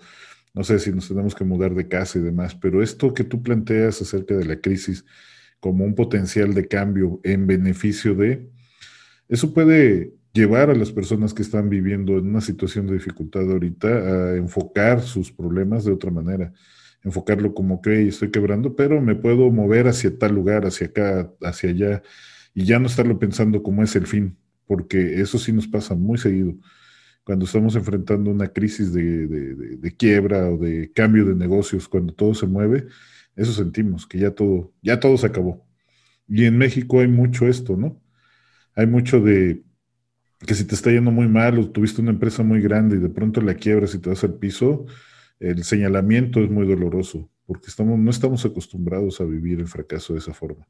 no sé si nos tenemos que mudar de casa y demás, pero esto que tú planteas acerca de la crisis como un potencial de cambio en beneficio de, eso puede llevar a las personas que están viviendo en una situación de dificultad ahorita a enfocar sus problemas de otra manera enfocarlo como que estoy quebrando, pero me puedo mover hacia tal lugar, hacia acá, hacia allá, y ya no estarlo pensando como es el fin, porque eso sí nos pasa muy seguido. Cuando estamos enfrentando una crisis de, quiebra o de cambio de negocios, cuando todo se mueve, eso sentimos, que ya todo, ya todo se acabó. Y en México hay mucho esto, ¿no? Hay mucho de que si te está yendo muy mal o tuviste una empresa muy grande y de pronto la quiebras y te vas al piso, el señalamiento es muy doloroso, porque estamos, no estamos acostumbrados a vivir el fracaso de esa forma.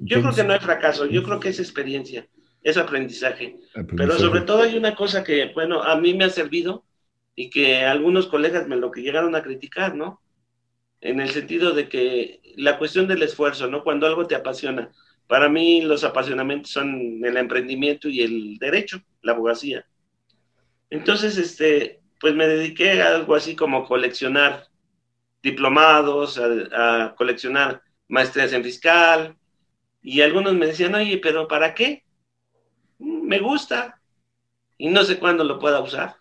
yo creo que no hay fracaso, yo creo que es experiencia, es aprendizaje. Pero sobre todo hay una cosa que, bueno, a mí me ha servido y que algunos colegas me lo que llegaron a criticar, ¿no? En el sentido de que la cuestión del esfuerzo, ¿no? Cuando algo te apasiona. Para mí los apasionamientos son el emprendimiento y el derecho, la abogacía. Entonces, este, pues me dediqué a algo así como coleccionar diplomados, a, coleccionar maestrías en fiscal, y algunos me decían, oye, pero ¿para qué? Me gusta y no sé cuándo lo pueda usar.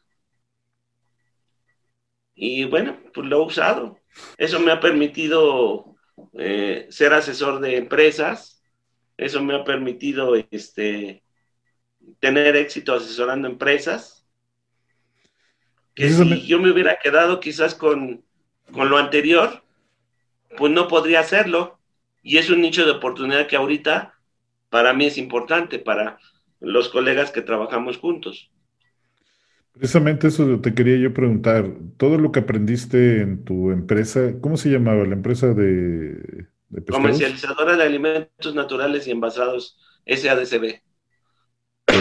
Y bueno, pues lo he usado. Eso me ha permitido eh, ser asesor de empresas, eso me ha permitido este, tener éxito asesorando empresas que si yo me hubiera quedado quizás con, lo anterior, pues no podría hacerlo. Y es un nicho de oportunidad que ahorita para mí es importante, para los colegas que trabajamos juntos. Precisamente eso te quería yo preguntar. Todo lo que aprendiste en tu empresa, ¿cómo se llamaba la empresa de, de Comercializadora de Alimentos Naturales y Envasados, SADCB.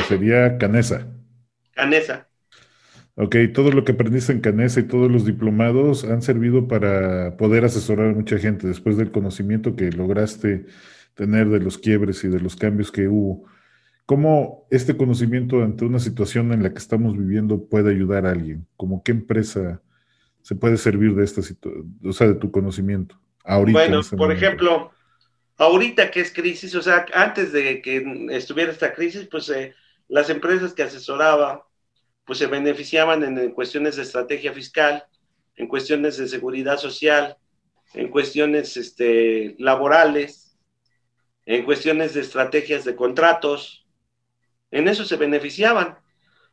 sería Canesa. Canesa. Ok, todo lo que aprendiste en Canesa y todos los diplomados han servido para poder asesorar a mucha gente después del conocimiento que lograste tener de los quiebres y de los cambios que hubo. ¿Cómo este conocimiento ante una situación en la que estamos viviendo puede ayudar a alguien? ¿Cómo qué empresa se puede servir de esta situación, o sea, de tu conocimiento? Ahorita, bueno, este por ejemplo, ahorita que es crisis, o sea, antes de que estuviera esta crisis, pues eh, las empresas que asesoraba, pues se beneficiaban en, cuestiones de estrategia fiscal, en cuestiones de seguridad social, en cuestiones este, laborales, en cuestiones de estrategias de contratos. En eso se beneficiaban.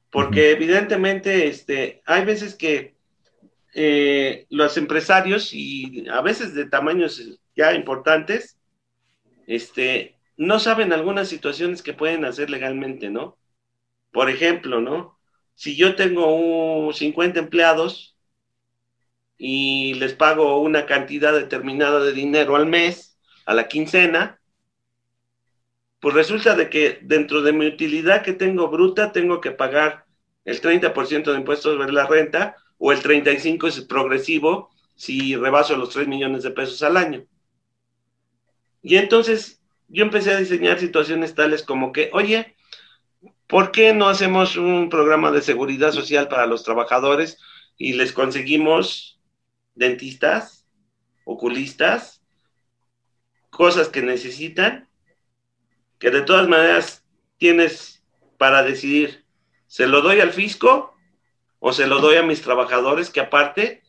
Porque evidentemente este, hay veces que eh, los empresarios y a veces de tamaños ya importantes, este, no saben algunas situaciones que pueden hacer legalmente, ¿no? Por ejemplo, ¿no? Si yo tengo 50 empleados y les pago una cantidad determinada de dinero al mes, a la quincena, pues resulta de que dentro de mi utilidad que tengo bruta, tengo que pagar el 30% de impuestos sobre la renta o el 35% es progresivo si rebaso los 3 millones de pesos al año. Y entonces yo empecé a diseñar situaciones tales como que, oye, ¿por qué no hacemos un programa de seguridad social para los trabajadores y les conseguimos dentistas, oculistas, cosas que necesitan, que de todas maneras tienes para decidir, ¿se lo doy al fisco o se lo doy a mis trabajadores que aparte,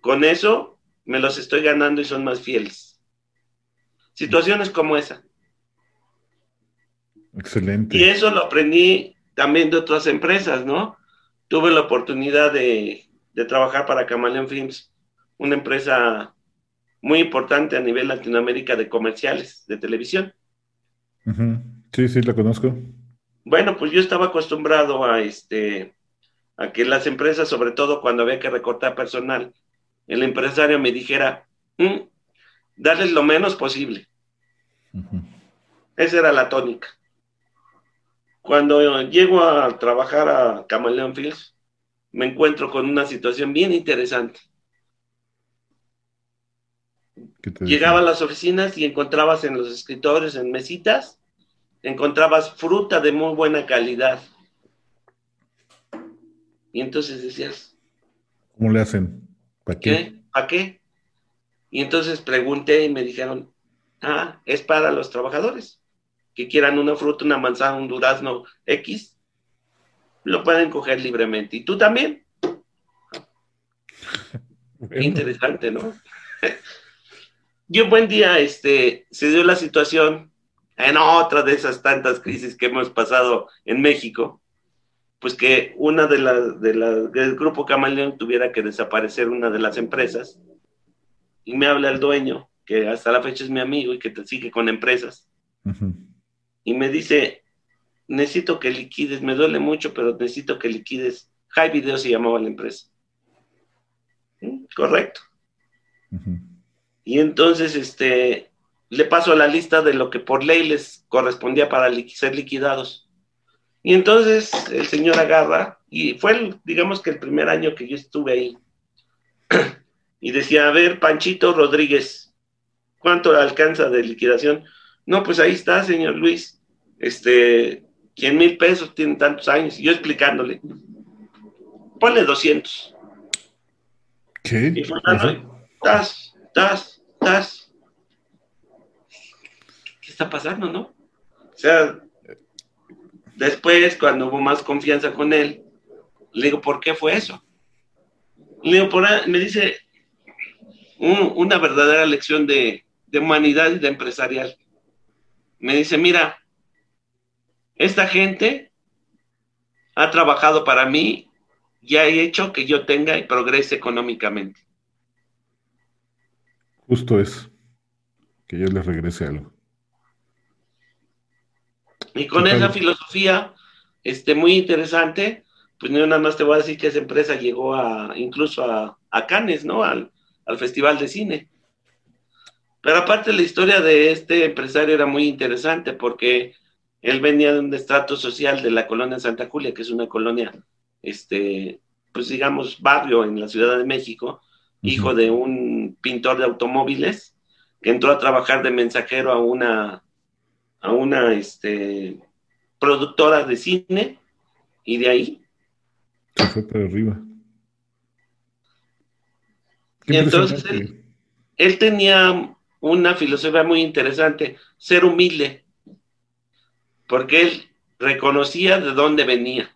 con eso me los estoy ganando y son más fieles? Situaciones como esa. Excelente. Y eso lo aprendí también de otras empresas, ¿no? Tuve la oportunidad de, trabajar para Camaleón Films, una empresa muy importante a nivel Latinoamérica de comerciales de televisión. Sí, sí, la conozco. Bueno, pues yo estaba acostumbrado a este a que las empresas, sobre todo cuando había que recortar personal, el empresario me dijera, mm, darles lo menos posible. Esa era la tónica. Cuando llego a trabajar a Camaleón Fields, me encuentro con una situación bien interesante. Llegaba a las oficinas y encontrabas en los escritores, en mesitas, encontrabas fruta de muy buena calidad. Y entonces decías, ¿cómo le hacen? ¿Para qué? ¿Para qué? Y entonces pregunté y me dijeron, ah, es para los trabajadores que quieran una fruta, una manzana, un durazno X, lo pueden coger libremente. ¿Y tú también? Interesante, ¿no? y un buen día este, se dio la situación en otra de esas tantas crisis que hemos pasado en México, pues que una de las de del grupo Camaleón tuviera que desaparecer una de las empresas y me habla el dueño, que hasta la fecha es mi amigo y que te sigue con empresas y me dice, necesito que liquides, me duele mucho, pero necesito que liquides. High Video se llamaba la empresa. Correcto. Y entonces, este, le paso la lista de lo que por ley les correspondía para ser liquidados. Y entonces el señor agarra, y fue, digamos que el primer año que yo estuve ahí, y decía, a ver, Panchito Rodríguez, ¿cuánto alcanza de liquidación? No, pues ahí está, señor Luis este, 100 mil pesos, tiene tantos años, y yo explicándole, ponle 200. ¿Qué? Y Fernando, tas, tas, tas. ¿Qué está pasando, no? O sea, después, cuando hubo más confianza con él, le digo, ¿por qué fue eso? Le digo, por me dice una verdadera lección de, de humanidad y de empresarial. Me dice, mira, esta gente ha trabajado para mí y ha hecho que yo tenga y progrese económicamente. Justo es, que yo les regrese algo. Y con esa filosofía, este, muy interesante, pues yo nada más te voy a decir que esa empresa llegó a, incluso a, a Cannes, ¿no? Al, al Festival de Cine. Pero aparte la historia de este empresario era muy interesante porque él venía de un estrato social de la colonia Santa Julia, que es una colonia, este, pues digamos, barrio en la Ciudad de México, hijo de un pintor de automóviles, que entró a trabajar de mensajero a una, a una este, productora de cine, y de ahí. Se fue para arriba. y entonces él, él tenía una filosofía muy interesante, ser humilde porque él reconocía de dónde venía.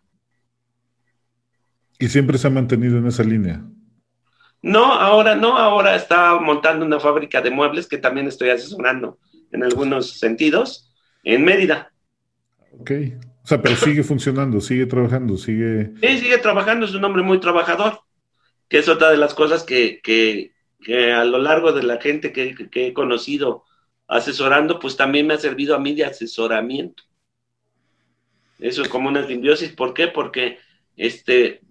Y siempre se ha mantenido en esa línea. No, ahora no, ahora está montando una fábrica de muebles que también estoy asesorando en algunos sentidos en Mérida. Ok. O sea, pero sigue funcionando, sigue trabajando, sigue... Sí, sigue trabajando, es un hombre muy trabajador, que es otra de las cosas que, que, que a lo largo de la gente que, que, he conocido asesorando, pues también me ha servido a mí de asesoramiento. Eso es como una simbiosis. ¿Por qué? Porque este,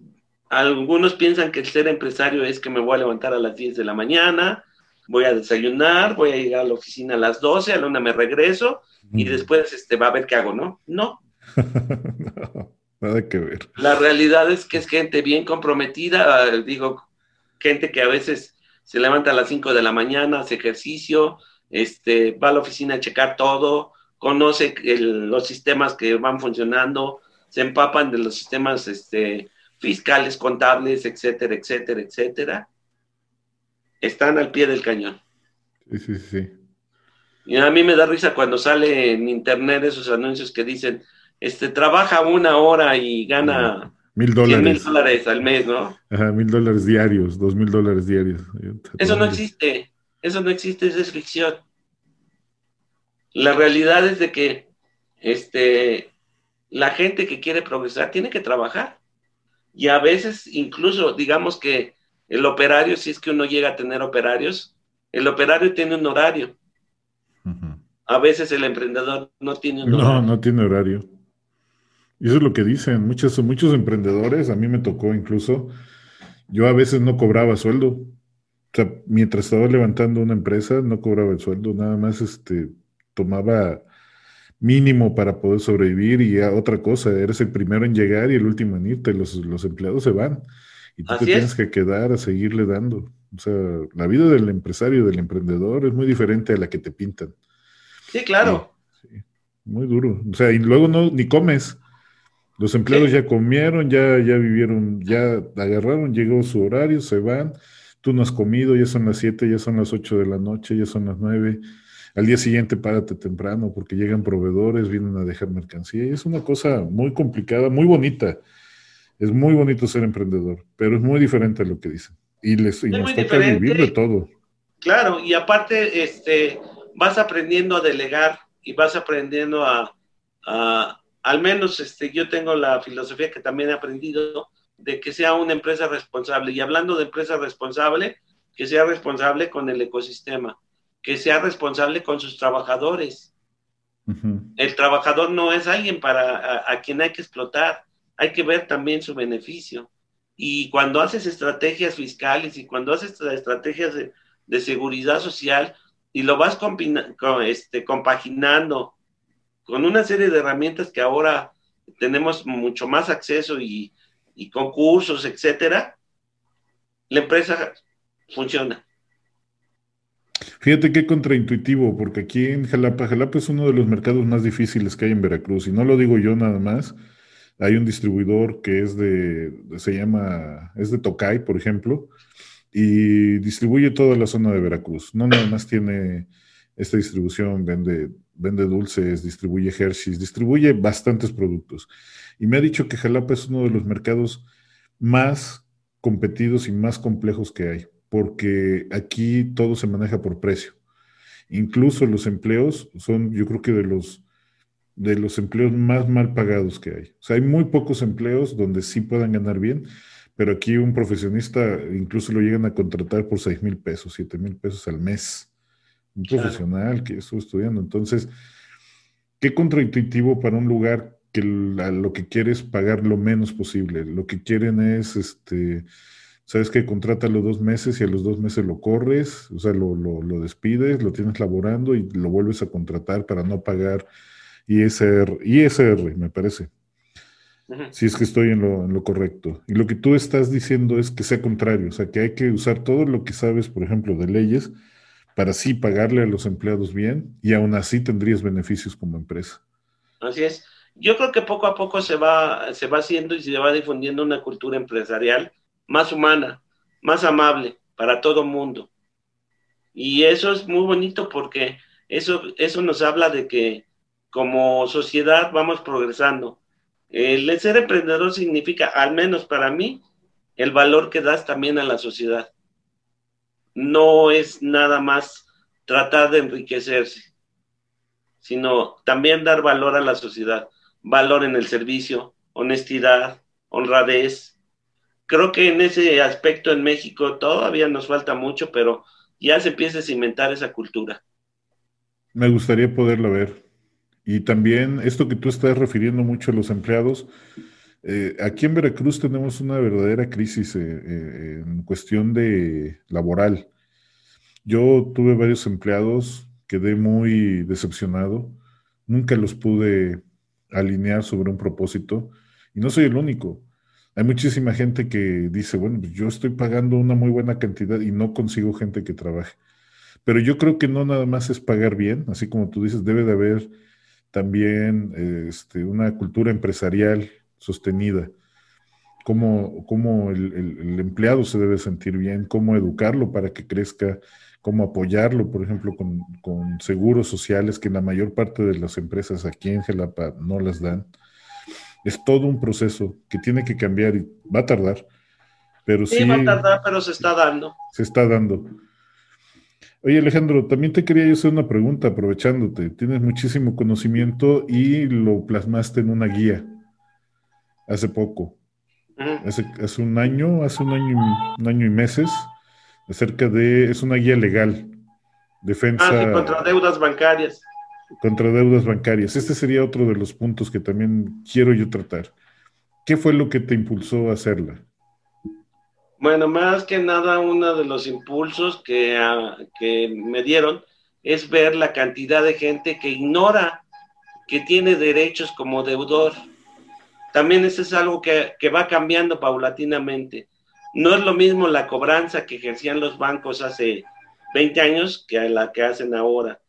algunos piensan que el ser empresario es que me voy a levantar a las 10 de la mañana, voy a desayunar, voy a ir a la oficina a las 12, a la una me regreso y después este, va a ver qué hago, ¿no? No. no, nada que ver. La realidad es que es gente bien comprometida, digo, gente que a veces se levanta a las 5 de la mañana, hace ejercicio, este, va a la oficina a checar todo, conoce los sistemas que van funcionando, se empapan de los sistemas este, fiscales, contables, etcétera, etcétera, etcétera. Están al pie del cañón. Sí, sí, sí. Y a mí me da risa cuando sale en internet esos anuncios que dicen, este, trabaja una hora y gana mil dólares. mil dólares al mes, ¿no? Ajá, mil dólares diarios, dos mil dólares diarios. Eso no existe, eso no existe, eso es ficción. La realidad es de que este, la gente que quiere progresar tiene que trabajar. Y a veces, incluso, digamos que el operario, si es que uno llega a tener operarios, el operario tiene un horario. A veces el emprendedor no tiene un horario. No, no tiene horario. Y eso es lo que dicen muchos, muchos emprendedores, a mí me tocó incluso, yo a veces no cobraba sueldo. O sea, mientras estaba levantando una empresa, no cobraba el sueldo, nada más este, tomaba mínimo para poder sobrevivir y ya otra cosa, eres el primero en llegar y el último en irte, los, los empleados se van y tú te tienes que quedar a seguirle dando. O sea, la vida del empresario, del emprendedor es muy diferente a la que te pintan. Sí, claro. muy duro. O sea, y luego no, ni comes. Los empleados ya comieron, ya, ya vivieron, ya agarraron, llegó su horario, se van. Tú no has comido, ya son las 7, ya son las 8 de la noche, ya son las 9 al día siguiente párate temprano porque llegan proveedores, vienen a dejar mercancía y es una cosa muy complicada, muy bonita. Es muy bonito ser emprendedor, pero es muy diferente a lo que dicen. Y, les, nos toca vivir de todo. Claro, y aparte este, vas aprendiendo a delegar y vas aprendiendo a, a, al menos este, yo tengo la filosofía que también he aprendido de que sea una empresa responsable. Y hablando de empresa responsable, que sea responsable con el ecosistema que sea responsable con sus trabajadores. El trabajador no es alguien para a, quien hay que explotar, hay que ver también su beneficio. Y cuando haces estrategias fiscales y cuando haces estrategias de, seguridad social y lo vas este, compaginando con una serie de herramientas que ahora tenemos mucho más acceso y, y concursos, etcétera, la empresa funciona. Fíjate qué contraintuitivo, porque aquí en Jalapa, Jalapa es uno de los mercados más difíciles que hay en Veracruz, y no lo digo yo nada más. Hay un distribuidor que es de, se llama, es de Tocay, por ejemplo, y distribuye toda la zona de Veracruz. No nada más tiene esta distribución, vende, vende dulces, distribuye Hershey's, distribuye bastantes productos. Y me ha dicho que Jalapa es uno de los mercados más competidos y más complejos que hay porque aquí todo se maneja por precio. Incluso los empleos son, yo creo que de los, de los empleos más mal pagados que hay. O sea, hay muy pocos empleos donde sí puedan ganar bien, pero aquí un profesionista incluso lo llegan a contratar por 6 mil pesos, 7 mil pesos al mes. Un profesional que estuvo estudiando. Entonces, qué contraintuitivo para un lugar que lo que quiere es pagar lo menos posible. Lo que quieren es este sabes que los dos meses y a los dos meses lo corres, o sea, lo, lo, despides, lo tienes laborando y lo vuelves a contratar para no pagar ISR, ISR me parece. Si es que estoy en lo, en lo, correcto. Y lo que tú estás diciendo es que sea contrario, o sea, que hay que usar todo lo que sabes, por ejemplo, de leyes, para así pagarle a los empleados bien y aún así tendrías beneficios como empresa. Así es. Yo creo que poco a poco se va, se va haciendo y se va difundiendo una cultura empresarial más humana, más amable para todo mundo. Y eso es muy bonito porque eso, eso nos habla de que como sociedad vamos progresando. El ser emprendedor significa, al menos para mí, el valor que das también a la sociedad. No es nada más tratar de enriquecerse, sino también dar valor a la sociedad. valor en el servicio, honestidad, honradez. Creo que en ese aspecto en México todavía nos falta mucho, pero ya se empieza a cimentar esa cultura. Me gustaría poderla ver. Y también esto que tú estás refiriendo mucho a los empleados, eh, aquí en Veracruz tenemos una verdadera crisis eh, eh, en cuestión de laboral. Yo tuve varios empleados, quedé muy decepcionado, nunca los pude alinear sobre un propósito y no soy el único. Hay muchísima gente que dice, bueno, pues yo estoy pagando una muy buena cantidad y no consigo gente que trabaje. Pero yo creo que no nada más es pagar bien, así como tú dices, debe de haber también este, una cultura empresarial sostenida. Cómo, cómo el, el, empleado se debe sentir bien, cómo educarlo para que crezca, cómo apoyarlo, por ejemplo, con, con seguros sociales que la mayor parte de las empresas aquí en Jalapa no las dan. Es todo un proceso que tiene que cambiar y va a tardar. Pero sí, sí va a tardar, pero se está dando. Se está dando. Oye, Alejandro, también te quería yo hacer una pregunta, aprovechándote. Tienes muchísimo conocimiento y lo plasmaste en una guía hace poco. hace, hace, un año, hace un año, un año y meses, acerca de, es una guía legal, defensa. Ah, contra deudas bancarias. Contra deudas bancarias. Este sería otro de los puntos que también quiero yo tratar. ¿Qué fue lo que te impulsó a hacerla? Bueno, más que nada, uno de los impulsos que, ah, que me dieron es ver la cantidad de gente que ignora que tiene derechos como deudor. También eso es algo que, que, va cambiando paulatinamente. No es lo mismo la cobranza que ejercían los bancos hace 20 años que la que hacen ahora.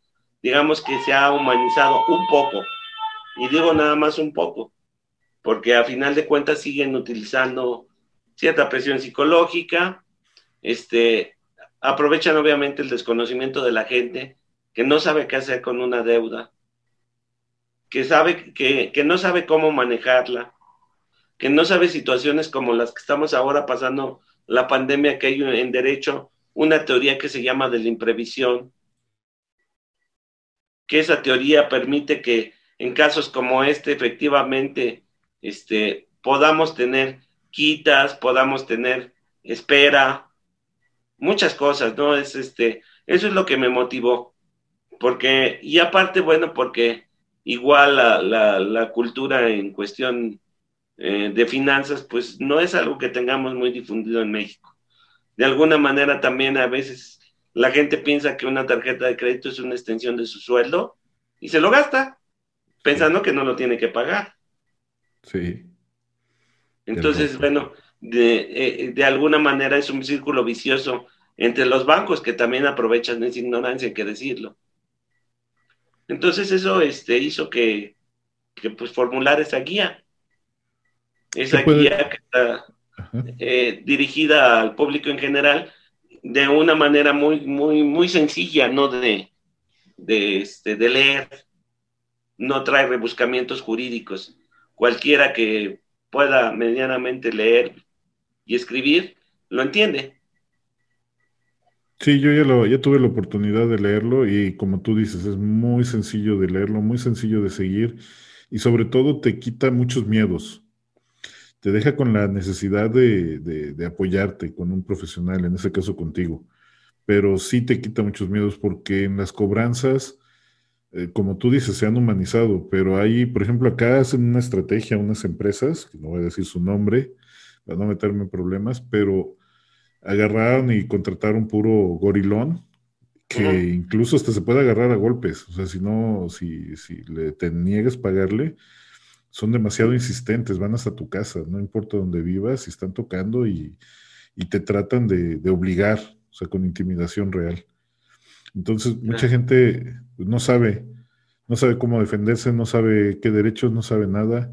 Digamos que se ha humanizado un poco. Y digo nada más un poco, porque a final de cuentas siguen utilizando cierta presión psicológica, este, aprovechan obviamente el desconocimiento de la gente que no sabe qué hacer con una deuda, que, sabe, que, que no sabe cómo manejarla, que no sabe situaciones como las que estamos ahora pasando, la pandemia que hay en derecho, una teoría que se llama de la imprevisión, que esa teoría permite que en casos como este efectivamente este, podamos tener quitas, podamos tener espera, muchas cosas, ¿no? Es este, eso es lo que me motivó. Porque, y aparte, bueno, porque igual la, la, cultura en cuestión eh, de finanzas, pues no es algo que tengamos muy difundido en México. De alguna manera también a veces la gente piensa que una tarjeta de crédito es una extensión de su sueldo y se lo gasta, pensando que no lo tiene que pagar. Sí. Entonces, bueno, eh, de, alguna manera es un círculo vicioso entre los bancos que también aprovechan esa ignorancia, hay que decirlo. Entonces eso este, hizo que, pues formular esa guía. Esa guía que está eh, dirigida al público en general de una manera muy, muy, muy sencilla, ¿no? De, de, este, de leer, no trae rebuscamientos jurídicos. Cualquiera que pueda medianamente leer y escribir, lo entiende. Sí, yo ya, tuve la oportunidad de leerlo y como tú dices, es muy sencillo de leerlo, muy sencillo de seguir y sobre todo te quita muchos miedos. Te deja con la necesidad de, de apoyarte con un profesional, en ese caso contigo, pero sí te quita muchos miedos porque en las cobranzas eh, como tú dices, se han humanizado, pero hay, por ejemplo, acá hacen una estrategia unas empresas, que no voy a decir su nombre, para no meterme en problemas, pero agarraron y contrataron puro gorilón, que incluso hasta se puede agarrar a golpes. O sea, si no, si, si le, te niegas pagarle, son demasiado insistentes, van hasta tu casa, no importa dónde vivas, y están tocando y, y te tratan de, de obligar, o sea, con intimidación real. Entonces, mucha gente pues, no sabe, no sabe cómo defenderse, no sabe qué derechos, no sabe nada.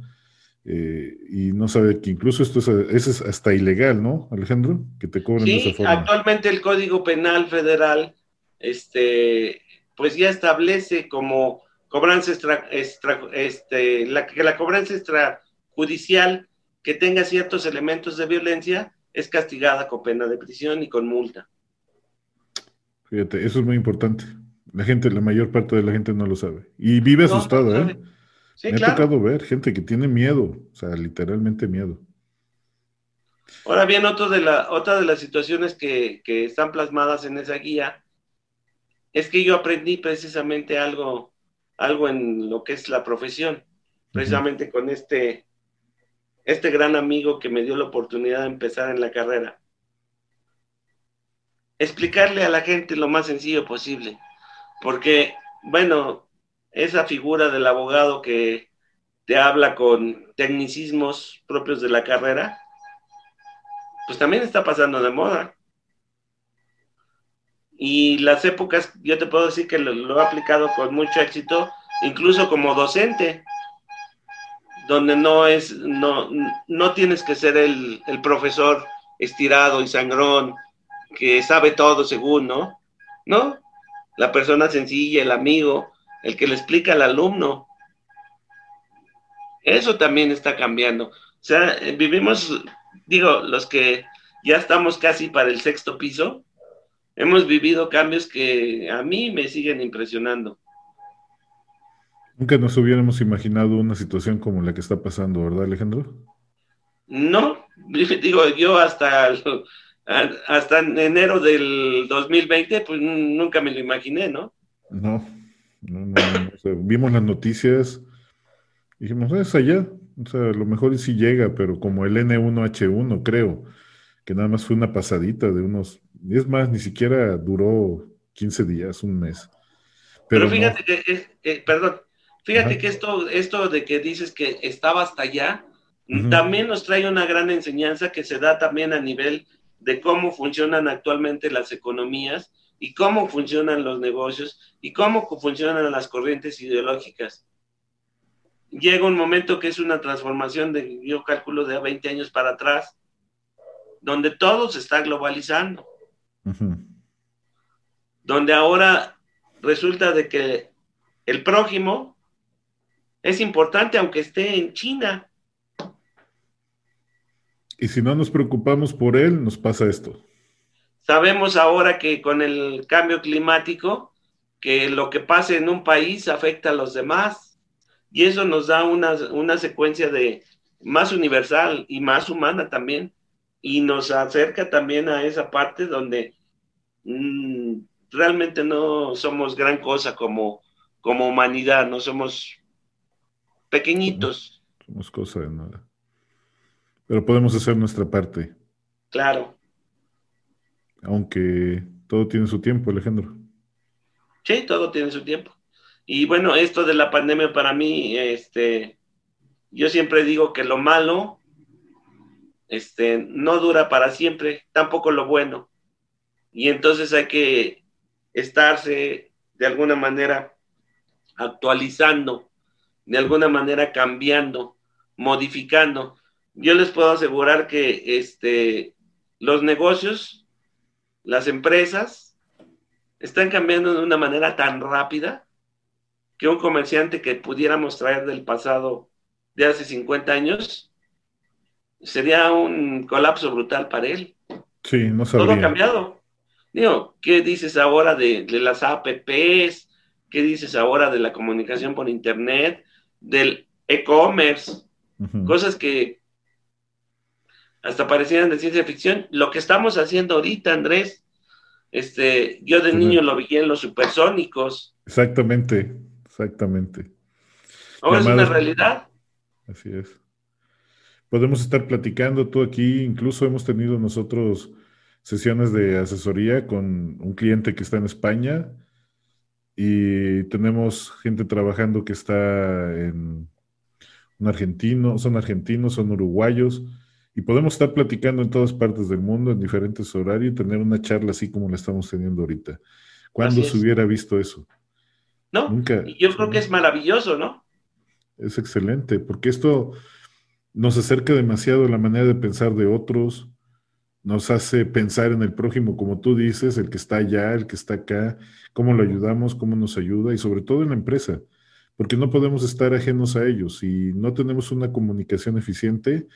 Eh, y no sabe que incluso esto es, hasta ilegal, ¿no, Alejandro? Que te cobren de esa forma. Actualmente el Código Penal Federal, este, pues ya establece como cobranza extra, este, la, que la cobranza extrajudicial que tenga ciertos elementos de violencia es castigada con pena de prisión y con multa. Fíjate, eso es muy importante. La gente, la mayor parte de la gente no lo sabe. Y vive asustada, ¿eh? Me ha tocado ver gente que tiene miedo, o sea, literalmente miedo. Ahora bien, otro de la, otra de las situaciones que, están plasmadas en esa guía es que yo aprendí precisamente algo, algo en lo que es la profesión, precisamente con este, este gran amigo que me dio la oportunidad de empezar en la carrera. Explicarle a la gente lo más sencillo posible, porque, bueno, esa figura del abogado que te habla con tecnicismos propios de la carrera, pues también está pasando de moda. Y las épocas, yo te puedo decir que lo, he aplicado con mucho éxito, incluso como docente, donde no es, no, no tienes que ser el, el profesor estirado y sangrón, que sabe todo según, ¿no? No, la persona sencilla, el amigo, el que le explica al alumno. Eso también está cambiando. O sea, vivimos digo, los que ya estamos casi para el sexto piso, hemos vivido cambios que a mí me siguen impresionando. Nunca nos hubiéramos imaginado una situación como la que está pasando, ¿verdad, Alejandro? No, digo, yo hasta, hasta enero del 2020, pues nunca me lo imaginé, ¿no? No, no, no, vimos las noticias, dijimos, es allá, o sea, a lo mejor sí llega, pero como el N1H1, creo, que nada más fue una pasadita de unos, es más, ni siquiera duró 15 días, un mes. Pero, fíjate que, eh, perdón, fíjate que esto, esto de que dices que estaba hasta allá, también nos trae una gran enseñanza que se da también a nivel de cómo funcionan actualmente las economías y cómo funcionan los negocios y cómo funcionan las corrientes ideológicas llega un momento que es una transformación de, yo calculo, de 20 años para atrás, donde todo se está globalizando. Donde ahora resulta de que el prójimo es importante aunque esté en China. Y si no nos preocupamos por él, nos pasa esto. Sabemos ahora que con el cambio climático, que lo que pase en un país afecta a los demás y eso nos da una, secuencia de más universal y más humana también, y nos acerca también a esa parte donde mm, realmente no somos gran cosa como, como humanidad, no somos pequeñitos. Somos cosa de nada. Pero podemos hacer nuestra parte. Claro. Aunque todo tiene su tiempo, Alejandro. Sí, todo tiene su tiempo. Y bueno, esto de la pandemia para mí, este, yo siempre digo que lo malo, este, no dura para siempre, tampoco lo bueno. Y entonces hay que estarse de alguna manera actualizando, de alguna manera cambiando, modificando. Yo les puedo asegurar que este, los negocios, las empresas, están cambiando de una manera tan rápida que un comerciante que pudiéramos traer del pasado de hace 50 años, sería un colapso brutal para él. Sí, no sabría. Todo ha cambiado. Digo, ¿qué dices ahora de, las APPs? ¿Qué dices ahora de la comunicación por Internet? Del e-commerce. Cosas que hasta parecían de ciencia ficción. Lo que estamos haciendo ahorita, Andrés, este, yo de niño lo vi en los supersónicos. Exactamente. Exactamente. Ahora es una realidad. Así es. Podemos estar platicando tú aquí, incluso hemos tenido nosotros sesiones de asesoría con un cliente que está en España y tenemos gente trabajando que está en un argentino, son argentinos, son uruguayos y podemos estar platicando en todas partes del mundo en diferentes horarios y tener una charla así como la estamos teniendo ahorita. ¿Cuándo se hubiera visto eso? ¿no? Nunca, yo creo que es maravilloso, ¿no? Es excelente, porque esto nos acerca demasiado a la manera de pensar de otros, nos hace pensar en el prójimo, como tú dices, el que está allá, el que está acá, cómo lo ayudamos, cómo nos ayuda y sobre todo en la empresa, porque no podemos estar ajenos a ellos. Si no tenemos una comunicación eficiente,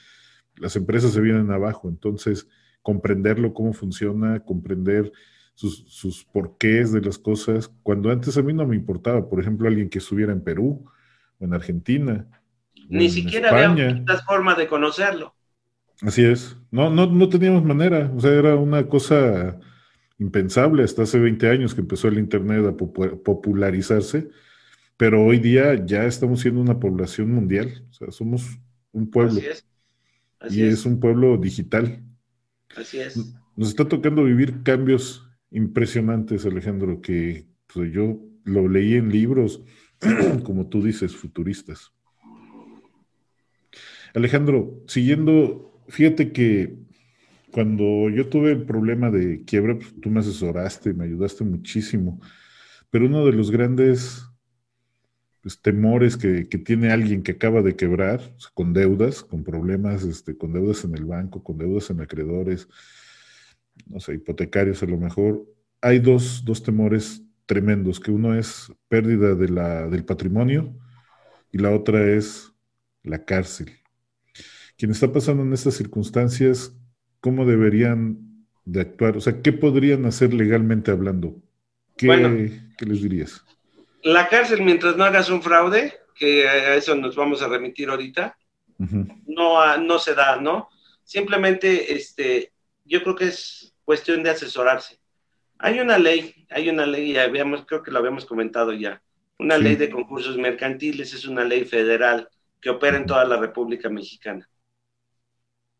las empresas se vienen abajo. Entonces, comprenderlo, cómo funciona, comprender sus, sus porqués de las cosas, cuando antes a mí no me importaba, por ejemplo, alguien que estuviera en Perú o en Argentina. Ni siquiera había forma de conocerlo. Así es. No, no, no teníamos manera. O sea, era una cosa impensable hasta hace 20 años que empezó el Internet a popularizarse, pero hoy día ya estamos siendo una población mundial. O sea, somos un pueblo. Así es. Y es. un pueblo digital. Así es. Nos está tocando vivir cambios impresionantes, Alejandro, que pues, yo lo leí en libros, como tú dices, futuristas. Alejandro, siguiendo, fíjate que cuando yo tuve el problema de quiebra, pues, tú me asesoraste, me ayudaste muchísimo, pero uno de los grandes pues, temores que, tiene alguien que acaba de quebrar, con deudas, con problemas, este, con deudas en el banco, con deudas en acreedores, no sé, hipotecarios a lo mejor, hay dos, dos temores tremendos, que uno es pérdida de la, del patrimonio y la otra es la cárcel. Quien está pasando en estas circunstancias, ¿cómo deberían de actuar? O sea, ¿qué podrían hacer legalmente hablando? ¿Qué, les dirías? La cárcel, mientras no hagas un fraude, que a eso nos vamos a remitir ahorita, no, no se da, ¿no? Simplemente, este, yo creo que es cuestión de asesorarse. Hay una ley, hay una ley, habíamos, creo que lo habíamos comentado ya, una ley de concursos mercantiles, es una ley federal que opera en toda la República Mexicana.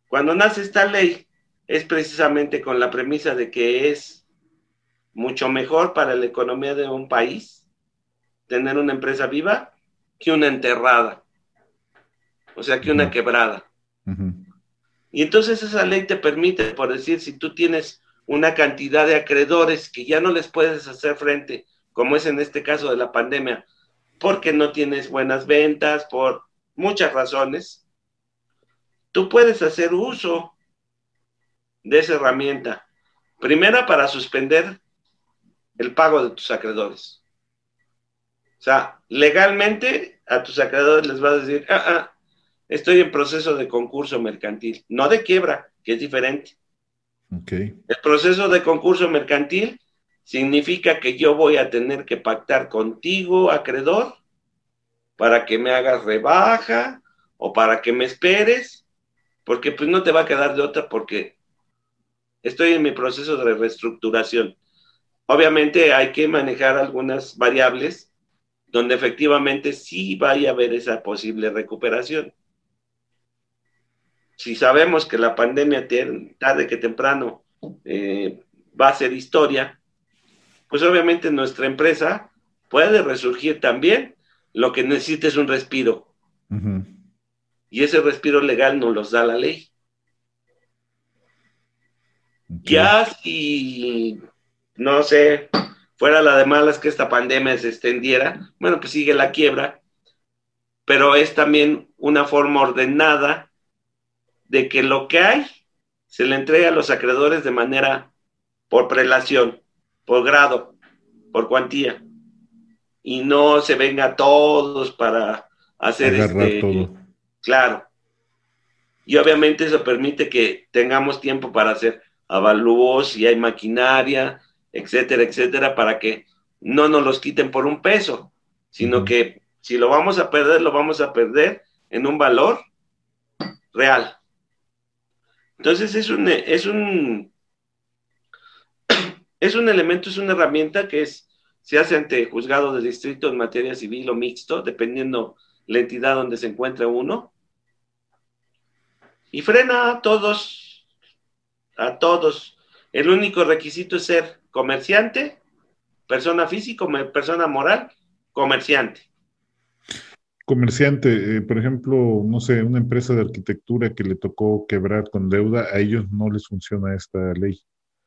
Cuando nace esta ley, es precisamente con la premisa de que es mucho mejor para la economía de un país tener una empresa viva que una enterrada, o sea, que una quebrada. Y entonces esa ley te permite, por decir, si tú tienes una cantidad de acreedores que ya no les puedes hacer frente, como es en este caso de la pandemia, porque no tienes buenas ventas, por muchas razones, tú puedes hacer uso de esa herramienta. Primera, para suspender el pago de tus acreedores. O sea, legalmente a tus acreedores les vas a decir, ah, ah, estoy en proceso de concurso mercantil, no de quiebra, que es diferente. El proceso de concurso mercantil significa que yo voy a tener que pactar contigo, acreedor, para que me hagas rebaja o para que me esperes, porque pues no te va a quedar de otra porque estoy en mi proceso de reestructuración. Obviamente hay que manejar algunas variables donde efectivamente sí vaya a haber esa posible recuperación si sabemos que la pandemia tarde que temprano eh, va a ser historia, pues obviamente nuestra empresa puede resurgir también. Lo que necesita es un respiro. Y ese respiro legal nos los da la ley. Ya si, no sé, fuera la de malas que esta pandemia se extendiera, bueno, pues sigue la quiebra, pero es también una forma ordenada de que lo que hay se le entrega a los acreedores de manera por prelación, por grado, por cuantía, y no se venga todos para hacer este. Claro. Y obviamente eso permite que tengamos tiempo para hacer avalúos, si hay maquinaria, etcétera, etcétera, para que no nos los quiten por un peso, sino que si lo vamos a perder, lo vamos a perder en un valor real. Entonces es un, es un, es un elemento, es una herramienta que es, se hace ante juzgado de distrito en materia civil o mixto, dependiendo la entidad donde se encuentre uno. Y frena a todos, a todos. El único requisito es ser comerciante, persona física, persona moral, comerciante comerciante, eh, por ejemplo, no sé, una empresa de arquitectura que le tocó quebrar con deuda, a ellos no les funciona esta ley.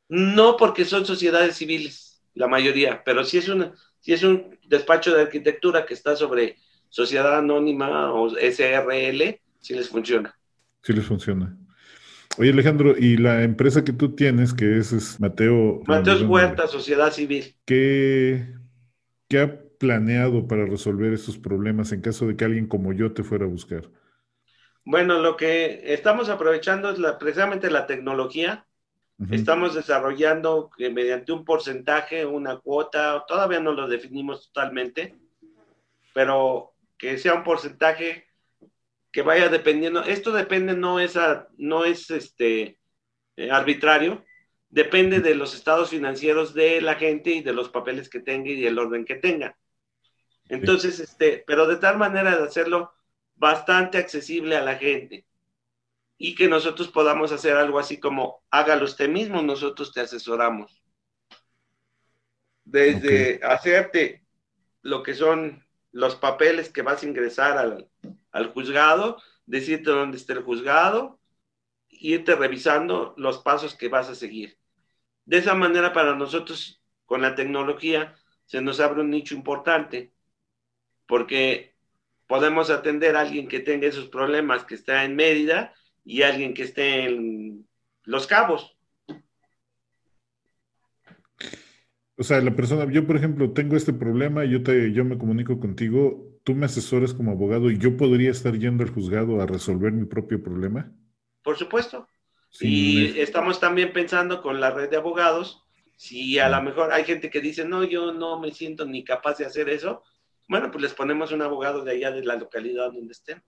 No, porque son sociedades civiles, la mayoría, pero si es una, si es un despacho de arquitectura que está sobre sociedad anónima o SRL, sí les funciona. Sí les funciona. Oye, Alejandro, y la empresa que tú tienes, que es, Mateo. Mateos Huerta, Sociedad Civil. ¿Qué, qué planeado para resolver estos problemas en caso de que alguien como yo te fuera a buscar? Bueno, lo que estamos aprovechando es la, precisamente la tecnología. Estamos desarrollando que mediante un porcentaje, una cuota, todavía no lo definimos totalmente, pero que sea un porcentaje que vaya dependiendo. Esto depende, no es, no es este, eh, arbitrario, depende de los estados financieros de la gente y de los papeles que tenga y el orden que tenga. Entonces, este, pero de tal manera de hacerlo bastante accesible a la gente y que nosotros podamos hacer algo así como hágalo usted mismo, nosotros te asesoramos. Desde hacerte lo que son los papeles que vas a ingresar al, al juzgado, decirte dónde está el juzgado, irte revisando los pasos que vas a seguir. De esa manera para nosotros con la tecnología se nos abre un nicho importante porque podemos atender a alguien que tenga esos problemas que está en Mérida y alguien que esté en Los Cabos. O sea, la persona, yo por ejemplo tengo este problema, yo te, yo me comunico contigo, tú me asesores como abogado y yo podría estar yendo al juzgado a resolver mi propio problema. Por supuesto. y estamos también pensando con la red de abogados, si a lo mejor hay gente que dice, no, yo no me siento ni capaz de hacer eso, bueno, pues les ponemos un abogado de allá de la localidad donde estén.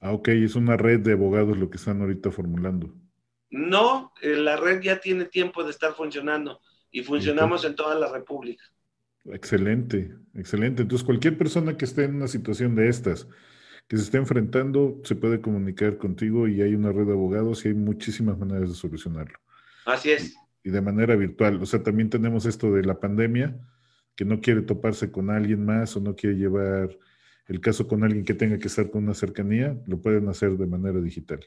Ah, ok, es una red de abogados lo que están ahorita formulando. No, eh, la red ya tiene tiempo de estar funcionando y funcionamos en toda la República. Excelente, excelente. Entonces, cualquier persona que esté en una situación de estas, que se esté enfrentando, se puede comunicar contigo y hay una red de abogados y hay muchísimas maneras de solucionarlo. Así es. Y, y de manera virtual. O sea, también tenemos esto de la pandemia, que no quiere toparse con alguien más o no quiere llevar el caso con alguien que tenga que estar con una cercanía, lo pueden hacer de manera digital.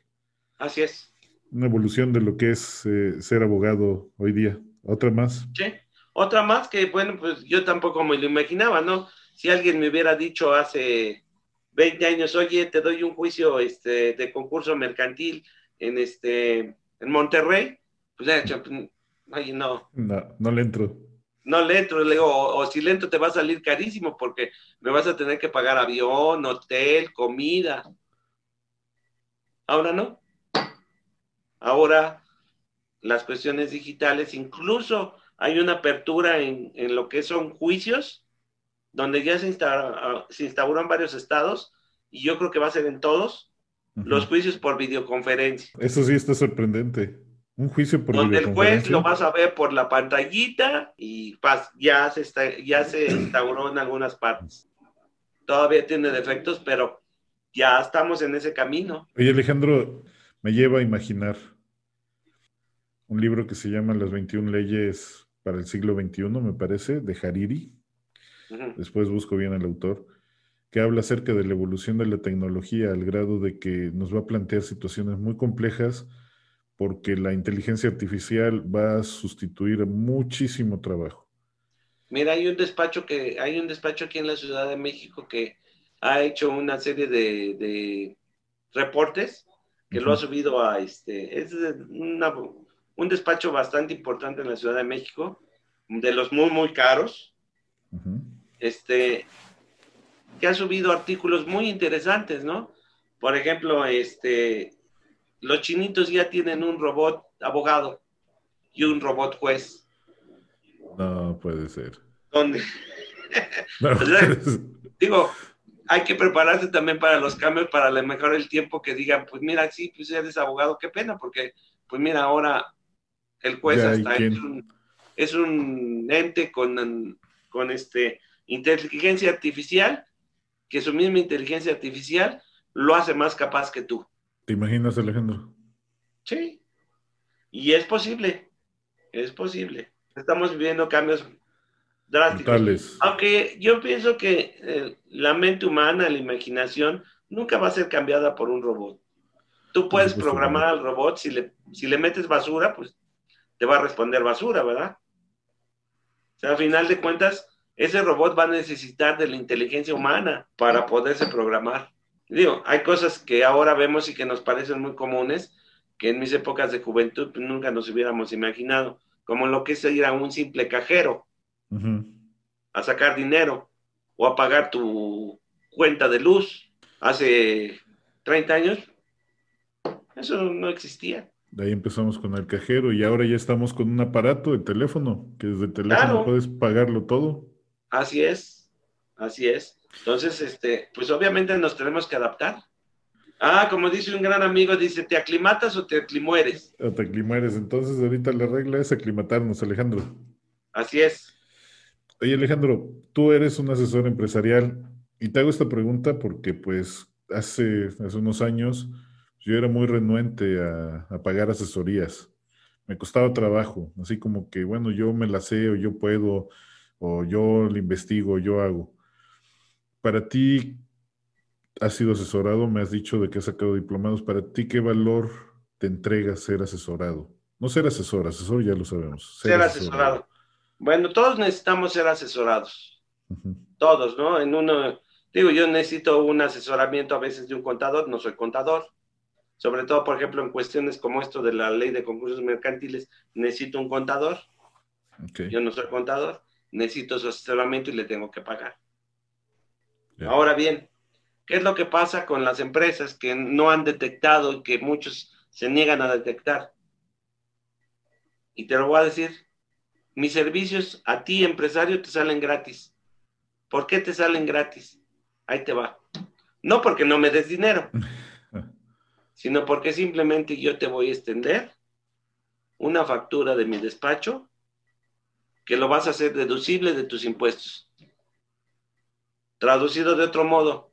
Así es. Una evolución de lo que es eh, ser abogado hoy día. ¿Otra más? Sí, otra más que, bueno, pues yo tampoco me lo imaginaba, ¿no? Si alguien me hubiera dicho hace 20 años, oye, te doy un juicio este, de concurso mercantil en, este, en Monterrey, pues ya, ay, no. No, no le entro no le entro, le digo, o, si le entro te va a salir carísimo porque me vas a tener que pagar avión, hotel, comida. Ahora no. Ahora las cuestiones digitales, incluso hay una apertura en, lo que son juicios, donde ya se, se instauran varios estados, y yo creo que va a ser en todos, los juicios por videoconferencia. Eso sí está sorprendente. Un juicio por Donde el juez lo vas a ver por la pantallita y ya se, está, ya se instauró en algunas partes. Todavía tiene defectos, pero ya estamos en ese camino. Oye, Alejandro, me lleva a imaginar un libro que se llama Las 21 leyes para el siglo XXI, me parece, de Hariri. Después busco bien al autor, que habla acerca de la evolución de la tecnología al grado de que nos va a plantear situaciones muy complejas porque la inteligencia artificial va a sustituir muchísimo trabajo. Mira, hay un despacho que hay un despacho aquí en la Ciudad de México que ha hecho una serie de, reportes que lo ha subido a este es un despacho bastante importante en la Ciudad de México de los muy muy caros este que ha subido artículos muy interesantes no por ejemplo este los chinitos ya tienen un robot abogado y un robot juez. No puede ser. ¿Dónde? Digo, hay que prepararse también para los cambios, para lo mejor el tiempo que digan, pues mira, sí, pues eres abogado, qué pena, porque pues mira, ahora el juez hasta es un, es un, ente con, con este inteligencia artificial, que su misma inteligencia artificial lo hace más capaz que tú. ¿Te imaginas, Alejandro? Sí. Y es posible. Es posible. Estamos viviendo cambios drásticos. Aunque yo pienso que eh, la mente humana, la imaginación, nunca va a ser cambiada por un robot. Tú puedes programar al robot, si le, si le metes basura, pues te va a responder basura, ¿verdad? O sea, al final de cuentas, ese robot va a necesitar de la inteligencia humana para poderse programar. Digo, hay cosas que ahora vemos y que nos parecen muy comunes, que en mis épocas de juventud pues, nunca nos hubiéramos imaginado, como lo que es ir a un simple cajero a sacar dinero o a pagar tu cuenta de luz. Hace 30 años, eso no existía. De ahí empezamos con el cajero y ahora ya estamos con un aparato de teléfono, que desde el teléfono puedes pagarlo todo. Así es, así es. Entonces, este, pues obviamente nos tenemos que adaptar. Ah, como dice un gran amigo, dice, ¿te aclimatas o te aclimueres? O te aclimueres. Entonces, ahorita la regla es aclimatarnos, Alejandro. Así es. Oye, Alejandro, tú eres un asesor empresarial y te hago esta pregunta porque, pues, hace, hace unos años yo era muy renuente a, a pagar asesorías. Me costaba trabajo, así como que, bueno, yo me la sé o yo puedo o yo le investigo, yo hago. Para ti, has sido asesorado, me has dicho de que has sacado diplomados. Para ti, ¿qué valor te entrega ser asesorado? No ser asesor, asesor ya lo sabemos. Ser, asesorado. Bueno, todos necesitamos ser asesorados. Todos, ¿no? En uno, digo, yo necesito un asesoramiento a veces de un contador, no soy contador. Sobre todo, por ejemplo, en cuestiones como esto de la ley de concursos mercantiles, necesito un contador. Yo no soy contador, necesito su asesoramiento y le tengo que pagar. Ahora bien, ¿qué es lo que pasa con las empresas que no han detectado y que muchos se niegan a detectar? Y te lo voy a decir, mis servicios a ti, empresario, te salen gratis. ¿Por qué te salen gratis? Ahí te va. No porque no me des dinero, sino porque simplemente yo te voy a extender una factura de mi despacho que lo vas a hacer deducible de tus impuestos. Traducido de otro modo,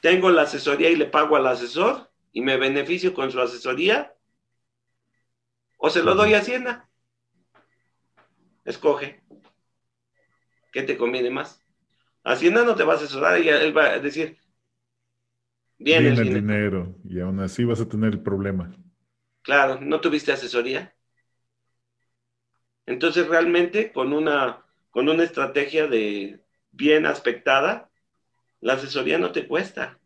tengo la asesoría y le pago al asesor y me beneficio con su asesoría o se lo doy a Hacienda. Escoge. ¿Qué te conviene más? Hacienda no te va a asesorar y él va a decir, viene el, dinero. dinero. y aún así vas a tener el problema. Claro, ¿no tuviste asesoría? Entonces realmente con una, con una estrategia de bien aspectada, la asesoría no te cuesta.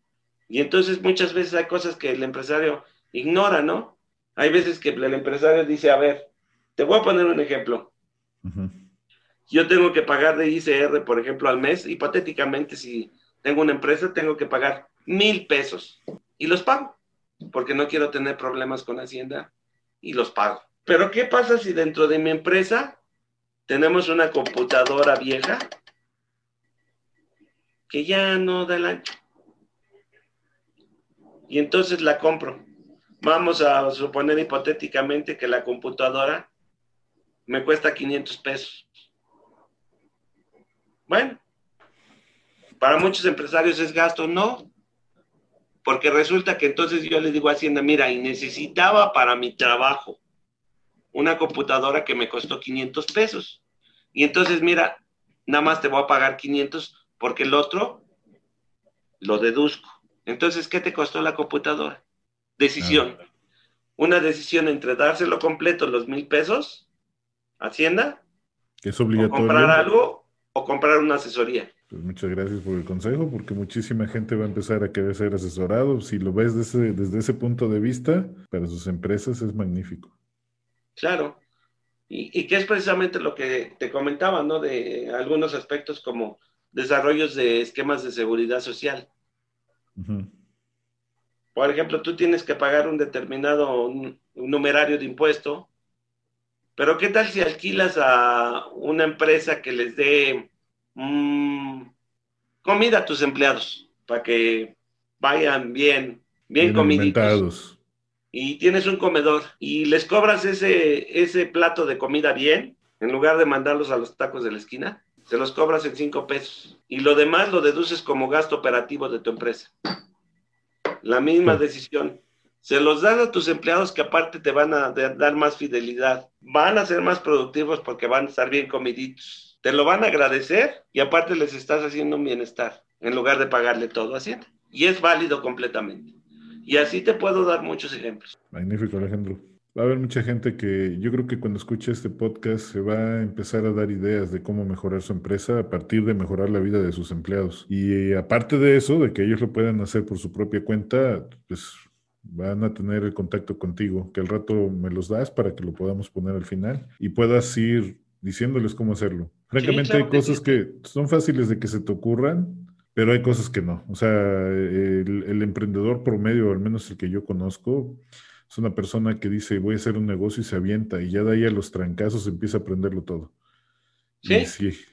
Y entonces muchas veces hay cosas que el empresario ignora, ¿no? Hay veces que el empresario dice, a ver, te voy a poner un ejemplo. Yo tengo que pagar de ICR, por ejemplo, al mes, hipotéticamente, si tengo una empresa, tengo que pagar mil pesos y los pago, porque no quiero tener problemas con Hacienda y los pago. Pero ¿qué pasa si dentro de mi empresa tenemos una computadora vieja que ya no da el ancho. Y entonces la compro. Vamos a suponer hipotéticamente que la computadora me cuesta 500 pesos. Bueno, para muchos empresarios es gasto, no, porque resulta que entonces yo le digo a Hacienda, mira, y necesitaba para mi trabajo una computadora que me costó 500 pesos. Y entonces, mira, nada más te voy a pagar 500 porque el otro lo deduzco. Entonces, ¿qué te costó la computadora? Decisión. Una decisión entre dárselo completo, los mil pesos, Hacienda, es obligatorio. O comprar algo o comprar una asesoría. Pues muchas gracias por el consejo, porque muchísima gente va a empezar a querer ser asesorado. Si lo ves desde, desde ese punto de vista, para sus empresas es magnífico. Claro. Y, y que es precisamente lo que te comentaba, ¿no? De algunos aspectos como desarrollos de esquemas de seguridad social. Por ejemplo, tú tienes que pagar un determinado numerario de impuesto, pero ¿qué tal si alquilas a una empresa que les dé mm, comida a tus empleados para que vayan bien, bien, comiditos? Y tienes un comedor y les cobras ese, ese plato de comida bien, en lugar de mandarlos a los tacos de la esquina se los cobras en cinco pesos y lo demás lo deduces como gasto operativo de tu empresa. La misma decisión. Se los das a tus empleados que aparte te van a dar más fidelidad, van a ser más productivos porque van a estar bien comiditos. Te lo van a agradecer y aparte les estás haciendo un bienestar en lugar de pagarle todo a. Y es válido completamente. Y así te puedo dar muchos ejemplos. Magnífico, Alejandro. Va a haber mucha gente que yo creo que cuando escuche este podcast se va a empezar a dar ideas de cómo mejorar su empresa a partir de mejorar la vida de sus empleados. Y aparte de eso, de que ellos lo puedan hacer por su propia cuenta, pues van a tener el contacto contigo, que al rato me los das para que lo podamos poner al final y puedas ir diciéndoles cómo hacerlo. Francamente hay cosas que son fáciles de que se te ocurran, pero hay cosas que no. O sea, el, el emprendedor promedio, al menos el que yo conozco, es una persona que dice, voy a hacer un negocio y se avienta y ya de ahí a los trancazos empieza a aprenderlo todo. ¿Sí?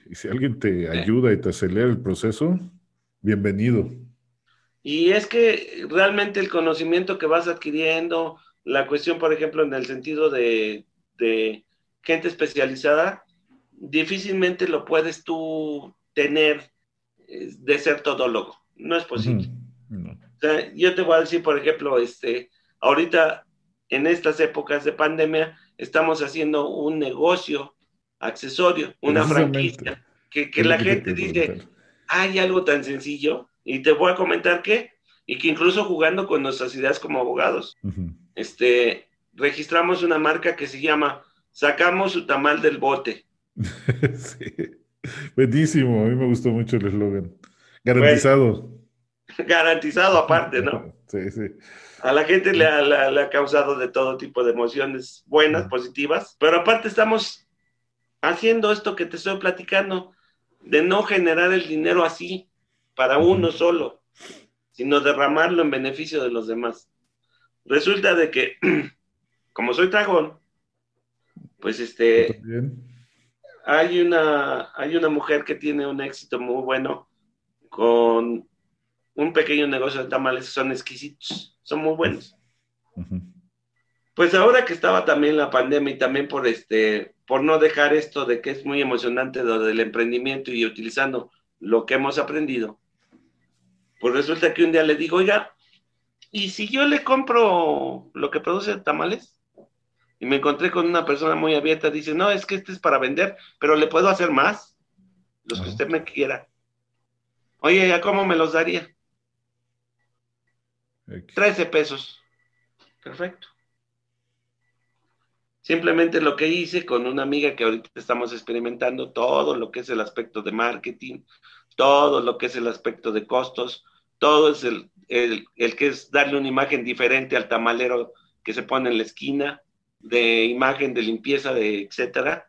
Y si, alguien te ayuda y te acelera el proceso, bienvenido. Y es que realmente el conocimiento que vas adquiriendo, la cuestión, por ejemplo, en el sentido de, gente especializada, difícilmente lo puedes tú tener eh, de ser todólogo. No es posible. yo te voy a decir, por ejemplo, este, ahorita en estas épocas de pandemia estamos haciendo un negocio accesorio, una franquicia, que, la gente dice, hay algo tan sencillo, y te voy a comentar qué, y que incluso jugando con nuestras ideas como abogados, este, registramos una marca que se llama Sacamos su tamal del bote. sí. Buenísimo, a mí me gustó mucho el eslogan. Garantizado. garantizado aparte, ¿no? sí, sí. A la gente le ha, causado de todo tipo de emociones buenas, positivas, pero aparte estamos haciendo esto que te estoy platicando, de no generar el dinero así, para uno solo, sino derramarlo en beneficio de los demás. Resulta de que, como soy dragón, pues este, hay una, hay una mujer que tiene un éxito muy bueno con un pequeño negocio de tamales son exquisitos, son muy buenos. Pues ahora que estaba también la pandemia y también por este, por no dejar esto de que es muy emocionante lo del emprendimiento y utilizando lo que hemos aprendido, pues resulta que un día le digo, oiga, ¿y si yo le compro lo que produce tamales? Y me encontré con una persona muy abierta, dice, no, es que este es para vender, pero le puedo hacer más, los que usted me quiera. Oye, ¿ya cómo me los daría? 13 pesos. Perfecto. Simplemente lo que hice con una amiga que ahorita estamos experimentando todo lo que es el aspecto de marketing, todo lo que es el aspecto de costos, todo es el, el, que es darle una imagen diferente al tamalero que se pone en la esquina, de imagen de limpieza, de etcétera,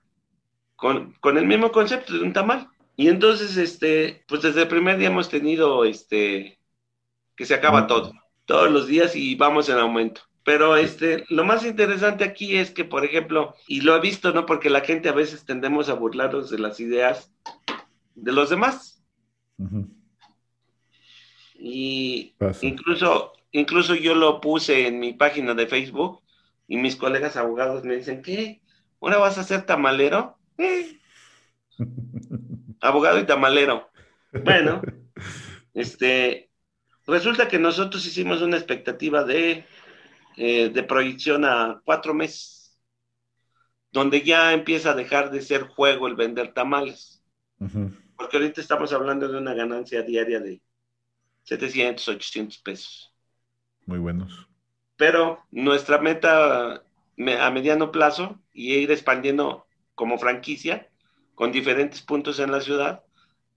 con, con el mismo concepto de un tamal. Y entonces, este, pues desde el primer día hemos tenido, este, que se acaba todo todos los días y vamos en aumento. Pero este, lo más interesante aquí es que, por ejemplo, y lo he visto, ¿no? Porque la gente a veces tendemos a burlarnos de las ideas de los demás. Y incluso, incluso yo lo puse en mi página de Facebook y mis colegas abogados me dicen, ¿qué? ¿Ahora vas a ser tamalero? Abogado y tamalero. Bueno, este, Resulta que nosotros hicimos una expectativa de, eh, de proyección a cuatro meses, donde ya empieza a dejar de ser juego el vender tamales. Porque ahorita estamos hablando de una ganancia diaria de 700, 800 pesos. Muy buenos. Pero nuestra meta a mediano plazo y ir expandiendo como franquicia con diferentes puntos en la ciudad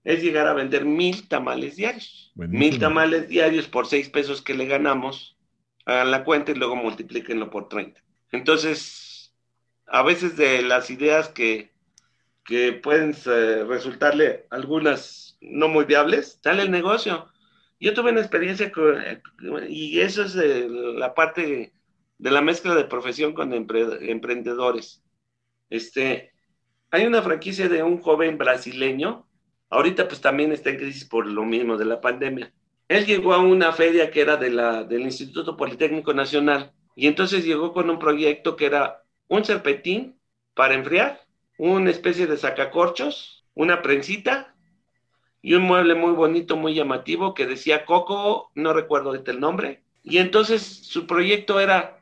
es llegar a vender mil tamales diarios. Mil tamales diarios por seis pesos que le ganamos, hagan la cuenta y luego multiplíquenlo por 30. Entonces, a veces de las ideas que, que pueden eh, resultarle algunas no muy viables, sale el negocio. Yo tuve una experiencia y eso es la parte de la mezcla de profesión con emprendedores. Este, hay una franquicia de un joven brasileño Ahorita pues también está en crisis por lo mismo de la pandemia. Él llegó a una feria que era de la, del Instituto Politécnico Nacional y entonces llegó con un proyecto que era un serpentín para enfriar, una especie de sacacorchos, una prensita y un mueble muy bonito, muy llamativo que decía Coco, no recuerdo ahorita el nombre. Y entonces su proyecto era,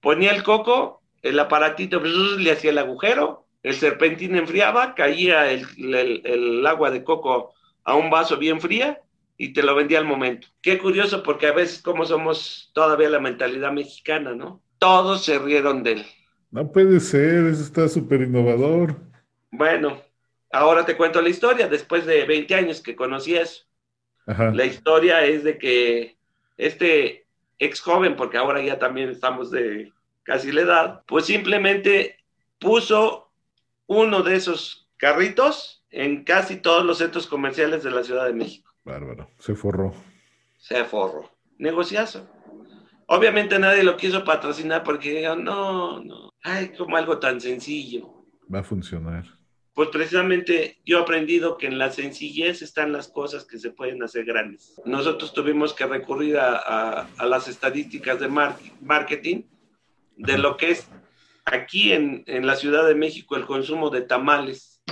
ponía el coco, el aparatito le hacía el agujero, el serpentín enfriaba, caía el, agua de coco a un vaso bien fría y te lo vendía al momento. Qué curioso porque a veces como somos todavía la mentalidad mexicana, ¿no? Todos se rieron de él. No puede ser, eso está súper innovador. Bueno, ahora te cuento la historia, después de 20 años que conocí eso. La historia es de que este ex joven, porque ahora ya también estamos de casi la edad, pues simplemente puso uno de esos carritos en casi todos los centros comerciales de la Ciudad de México. Bárbaro, se forró. Se forró. Negociazo. Obviamente nadie lo quiso patrocinar porque no, no, ay, como algo tan sencillo. Va a funcionar. Pues precisamente yo he aprendido que en la sencillez están las cosas que se pueden hacer grandes. Nosotros tuvimos que recurrir a, a, las estadísticas de marketing de lo que es aquí en, en, la Ciudad de México el consumo de tamales.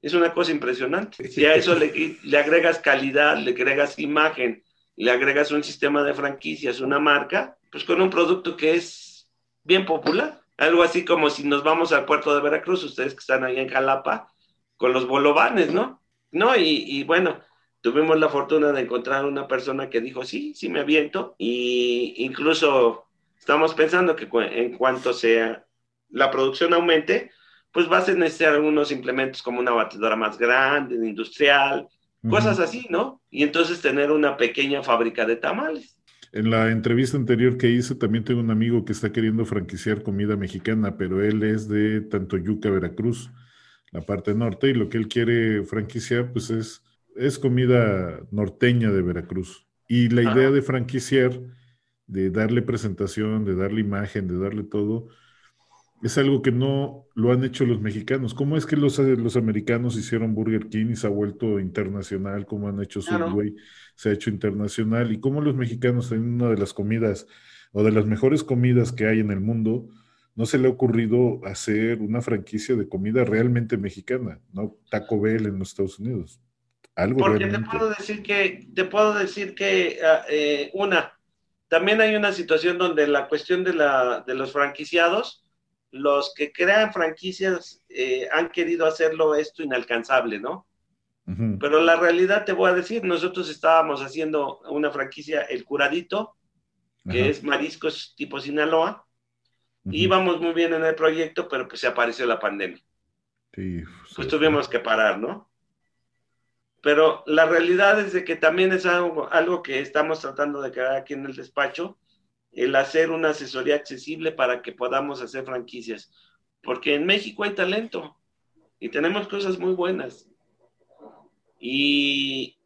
Es una cosa impresionante. Si a eso le, le agregas calidad, le agregas imagen, le agregas un sistema de franquicias, una marca, pues con un producto que es bien popular algo así como si nos vamos al puerto de Veracruz, ustedes que están ahí en Jalapa, con los bolovanes, ¿no? No, y, bueno, tuvimos la fortuna de encontrar una persona que dijo, sí, sí me aviento, y incluso estamos pensando que en cuanto sea la producción aumente, pues vas a necesitar algunos implementos como una batidora más grande, industrial, cosas así, ¿no? Y entonces tener una pequeña fábrica de tamales. En la entrevista anterior que hice también tengo un amigo que está queriendo franquiciar comida mexicana, pero él es de Tantoyuca, Veracruz, la parte norte, y lo que él quiere franquiciar pues es, es comida norteña de Veracruz. Y la idea de franquiciar, de darle presentación, de darle imagen, de darle todo, es algo que no lo han hecho los mexicanos. ¿Cómo es que los, los americanos hicieron Burger King y se ha vuelto internacional? ¿Cómo han hecho Subway? Se ha hecho internacional. ¿Y cómo los mexicanos tienen una de las comidas o de las mejores comidas que hay en el mundo? No se le ha ocurrido hacer una franquicia de comida realmente mexicana, ¿no? Taco Bell en los Estados Unidos. Algo Porque te puedo decir que, te puedo decir que, ah, eh, una, también hay una situación donde la cuestión de, la, de los franquiciados, los que crean franquicias eh, han querido hacerlo esto inalcanzable, ¿no? Pero la realidad te voy a decir, nosotros estábamos haciendo una franquicia, El Curadito, que es mariscos tipo Sinaloa, íbamos muy bien en el proyecto, pero pues se apareció la pandemia. Sí, pues tuvimos que parar, ¿no? Pero la realidad es de que también es algo, algo que estamos tratando de crear aquí en el despacho, el hacer una asesoría accesible para que podamos hacer franquicias. Porque en México hay talento y tenemos cosas muy buenas. Y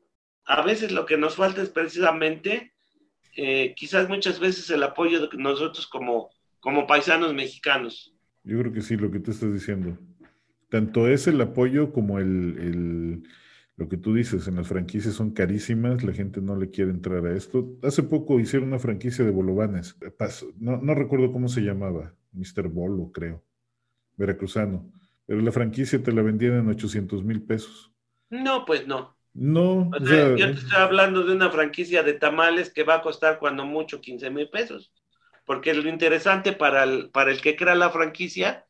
a veces lo que nos falta es precisamente, eh, quizás muchas veces el apoyo de nosotros como, como paisanos mexicanos. Yo creo que sí, lo que tú estás diciendo. Tanto es el apoyo como el lo que tú dices, en las franquicias son carísimas, la gente no le quiere entrar a esto. Hace poco hicieron una franquicia de bolovanes, no, no recuerdo cómo se llamaba, Mr. Bolo, creo, veracruzano, pero la franquicia te la vendían en 800 mil pesos. No, pues no. No, o sea, yo te estoy hablando de una franquicia de tamales que va a costar cuando mucho 15 mil pesos. Porque lo interesante para el, para el que crea la franquicia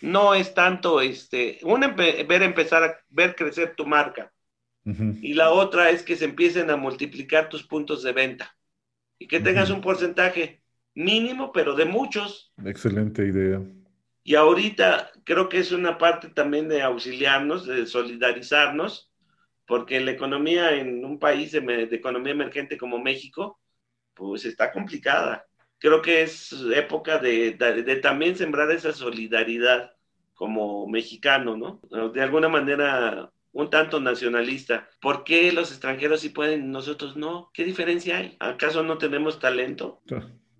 no es tanto este, una ver empezar a ver crecer tu marca y la otra es que se empiecen a multiplicar tus puntos de venta y que tengas un porcentaje mínimo, pero de muchos. Excelente idea. Y ahorita creo que es una parte también de auxiliarnos, de solidarizarnos, porque la economía en un país de, de economía emergente como México, pues está complicada creo que es época de, también sembrar esa solidaridad como mexicano, ¿no? De alguna manera un tanto nacionalista. ¿Por qué los extranjeros sí pueden y nosotros no? ¿Qué diferencia hay? ¿Acaso no tenemos talento?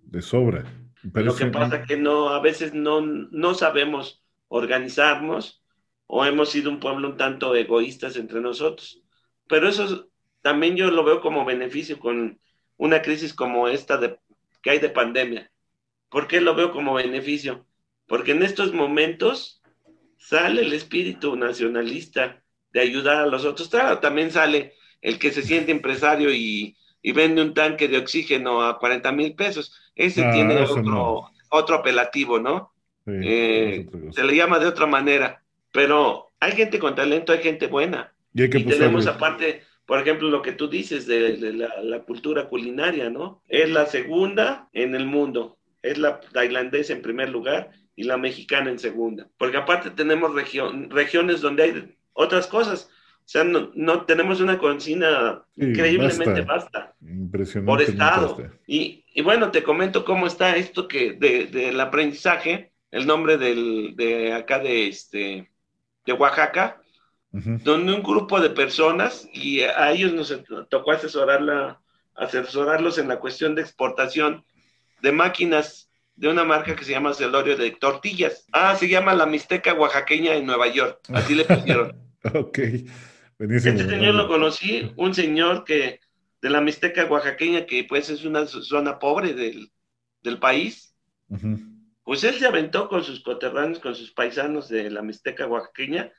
De sobra. Lo que pasa es que no, a veces no, no sabemos organizarnos o hemos sido un pueblo un tanto egoístas entre nosotros. Pero eso también yo lo veo como beneficio con una crisis como esta de que hay de pandemia. ¿Por qué lo veo como beneficio? Porque en estos momentos sale el espíritu nacionalista de ayudar a los otros. Claro, también sale el que se siente empresario y, vende un tanque de oxígeno a 40 mil pesos. Ese ah, tiene otro, otro apelativo, ¿no? Eh, se le llama de otra manera. Pero hay gente con talento, hay gente buena. Y, y tenemos aparte por ejemplo, lo que tú dices de, la, cultura culinaria, ¿no? Es la segunda en el mundo. Es la tailandesa en primer lugar y la mexicana en segunda. Porque aparte tenemos regiones donde hay otras cosas. O sea, no, tenemos una cocina increíblemente vasta. Impresionante. Por estado. Y, bueno, te comento cómo está esto que del aprendizaje, el nombre del, de acá de, este, de Oaxaca, donde un grupo de personas, y a ellos nos tocó asesorarla, asesorarlos en la cuestión de exportación de máquinas de una marca que se llama Celorio de tortillas. Ah, se llama la Mixteca Oaxaqueña en Nueva York. Así le pusieron. ok, buenísimo. Este señor lo conocí, un señor que de la Mixteca Oaxaqueña, que pues es una zona pobre del, del país. Pues él se aventó con sus coterráneos, con sus paisanos de la Mixteca Oaxaqueña,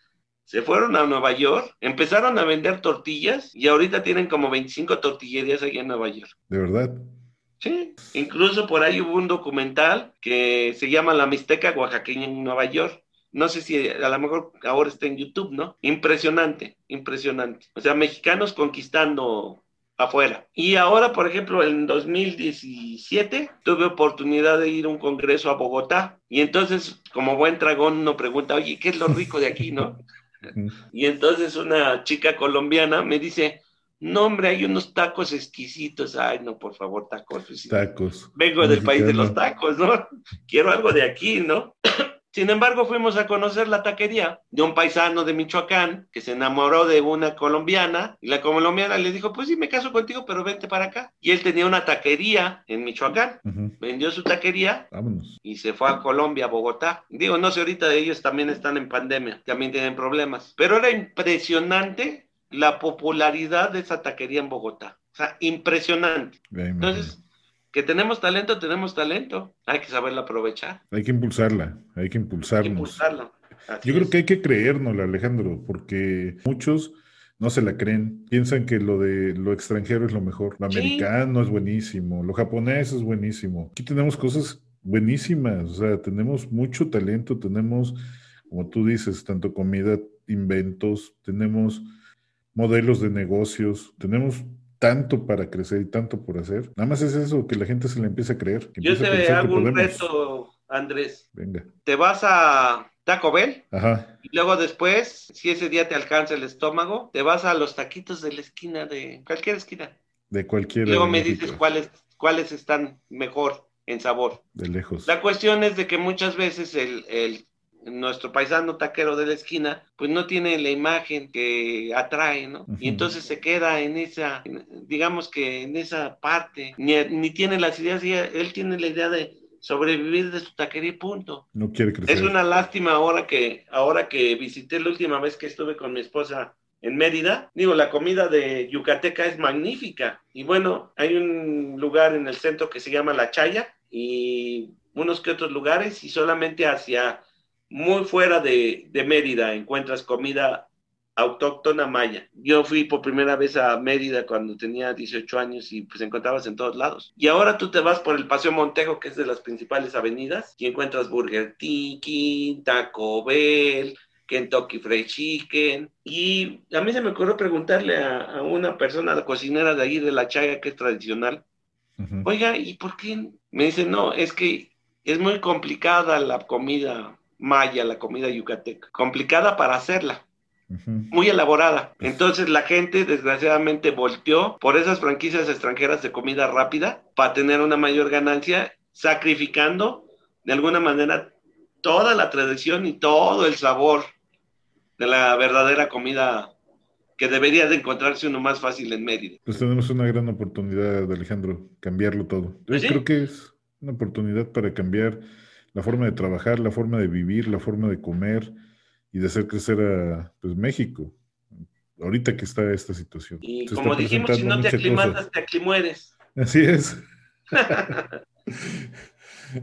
se fueron a Nueva York, empezaron a vender tortillas y ahorita tienen como 25 tortillerías allá en Nueva York. ¿De verdad? Sí, incluso por ahí hubo un documental que se llama La Mixteca Oaxaqueña en Nueva York. No sé si a lo mejor ahora está en YouTube, ¿no? Impresionante, impresionante. O sea, mexicanos conquistando afuera. Y ahora, por ejemplo, en 2017 tuve oportunidad de ir a un congreso a Bogotá y entonces, como buen dragón, uno pregunta, oye, ¿qué es lo rico de aquí, no? y entonces una chica colombiana me dice, no, hombre, hay unos tacos exquisitos. Ay, no, por favor, tacos. Tacos. Vengo del país de los tacos, ¿no? Quiero algo de aquí, ¿no? Sin embargo, fuimos a conocer la taquería de un paisano de Michoacán que se enamoró de una colombiana y la colombiana le dijo, pues sí, me caso contigo, pero vente para acá. Y él tenía una taquería en Michoacán, vendió su taquería y se fue a Colombia, a Bogotá. Digo, no sé, ahorita ellos también están en pandemia, también tienen problemas, pero era impresionante la popularidad de esa taquería en Bogotá. O sea, impresionante. Entonces, que tenemos talento, tenemos talento. Hay que saberlo aprovechar. Hay que impulsarla, hay que impulsarnos. Hay que impulsarla. Yo creo que hay que creérnosla, Alejandro, porque muchos no se la creen. Piensan que lo de lo extranjero es lo mejor. Lo americano es buenísimo, lo japonés es buenísimo. Aquí tenemos cosas buenísimas, o sea, tenemos mucho talento, tenemos, como tú dices, tanto comida, inventos, tenemos modelos de negocios, tenemos tanto para crecer y tanto por hacer. Nada más es eso, que la gente se le empiece a creer. Yo te hago un reto, Andrés. Venga. Te vas a Taco Bell. Ajá. Y luego después, si ese día te alcanza el estómago, te vas a los taquitos de la esquina de cualquier esquina. De cualquier. Y luego me dices cuáles, cuáles están mejor en sabor. De lejos. La cuestión es de que muchas veces el, el nuestro paisano taquero de la esquina, pues no tiene la imagen que atrae, ¿no? Y entonces se queda en esa, digamos que en esa parte, ni, tiene las ideas, él tiene la idea de sobrevivir de su taquería y punto. No quiere crecer. Es una lástima ahora que, ahora que visité la última vez que estuve con mi esposa en Mérida, digo, la comida de Yucateca es magnífica. Y bueno, hay un lugar en el centro que se llama La Chaya y unos que otros lugares y solamente hacia muy fuera de, Mérida encuentras comida autóctona maya. Yo fui por primera vez a Mérida cuando tenía 18 años y pues encontrabas en todos lados. Y ahora tú te vas por el Paseo Montejo, que es de las principales avenidas, y encuentras Burger Tiki, Taco Bell, Kentucky Fried Chicken. Y a mí se me ocurrió preguntarle a, una persona, la cocinera de ahí de la Chaga, que es tradicional, oiga, ¿y por qué? Me dice, no, es que es muy complicada la comida maya, la comida yucateca. Complicada para hacerla. Muy elaborada. Entonces la gente desgraciadamente volteó por esas franquicias extranjeras de comida rápida para tener una mayor ganancia, sacrificando de alguna manera toda la tradición y todo el sabor de la verdadera comida que debería de encontrarse uno más fácil en Mérida. Pues tenemos una gran oportunidad, Alejandro, cambiarlo todo. Yo ¿Ah, creo que es una oportunidad para cambiar la forma de trabajar, la forma de vivir, la forma de comer y de hacer crecer a pues, México. Ahorita que está esta situación. Y como dijimos, si no te aclimatas, te aclimueres. Así es.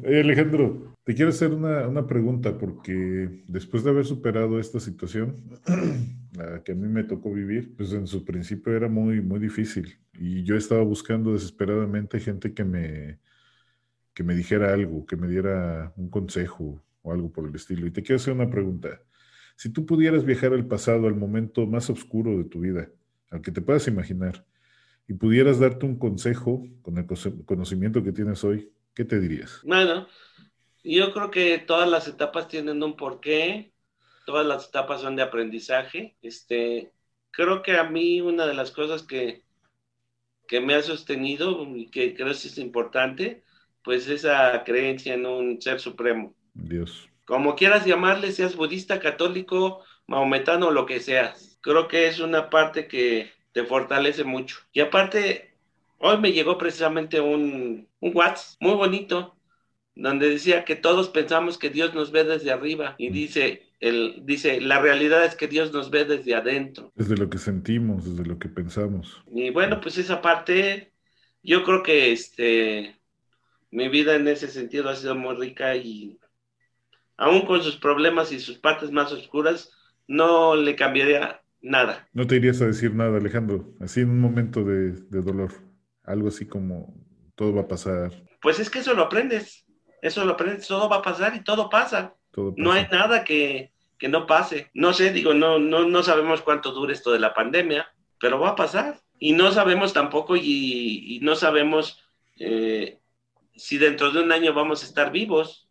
Alejandro, te quiero hacer una, una, pregunta porque después de haber superado esta situación, la que a mí me tocó vivir, pues en su principio era muy, muy difícil y yo estaba buscando desesperadamente gente que me, que me dijera algo, que me diera un consejo o algo por el estilo. Y te quiero hacer una pregunta. Si tú pudieras viajar al pasado, al momento más oscuro de tu vida, al que te puedas imaginar, y pudieras darte un consejo con el conocimiento que tienes hoy, ¿qué te dirías? Bueno, yo creo que todas las etapas tienen un porqué, todas las etapas son de aprendizaje. Este, creo que a mí una de las cosas que, que me ha sostenido y que creo que es importante pues esa creencia en un ser supremo. Dios. Como quieras llamarle, seas budista, católico, maometano o lo que seas. Creo que es una parte que te fortalece mucho. Y aparte, hoy me llegó precisamente un, un WhatsApp muy bonito donde decía que todos pensamos que Dios nos ve desde arriba y dice, el, dice, la realidad es que Dios nos ve desde adentro. Desde lo que sentimos, desde lo que pensamos. Y bueno, pues esa parte, yo creo que este, mi vida en ese sentido ha sido muy rica y aún con sus problemas y sus partes más oscuras, no le cambiaría nada. No te irías a decir nada, Alejandro, así en un momento de, de dolor, algo así como todo va a pasar. Pues es que eso lo aprendes eso lo aprendes, todo va a pasar y todo pasa. No hay nada que, que, no pase. No sé, digo, no, no, no sabemos cuánto dure esto de la pandemia, pero va a pasar. Y no sabemos tampoco y, no sabemos eh, si dentro de un año vamos a estar vivos.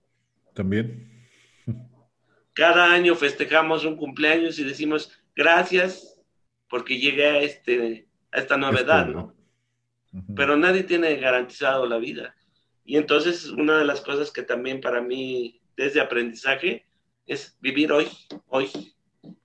También. Cada año festejamos un cumpleaños y decimos gracias porque llegué a, este, a esta novedad, ¿no? Pero nadie tiene garantizado la vida. Y entonces una de las cosas que también para mí desde aprendizaje es vivir hoy, hoy.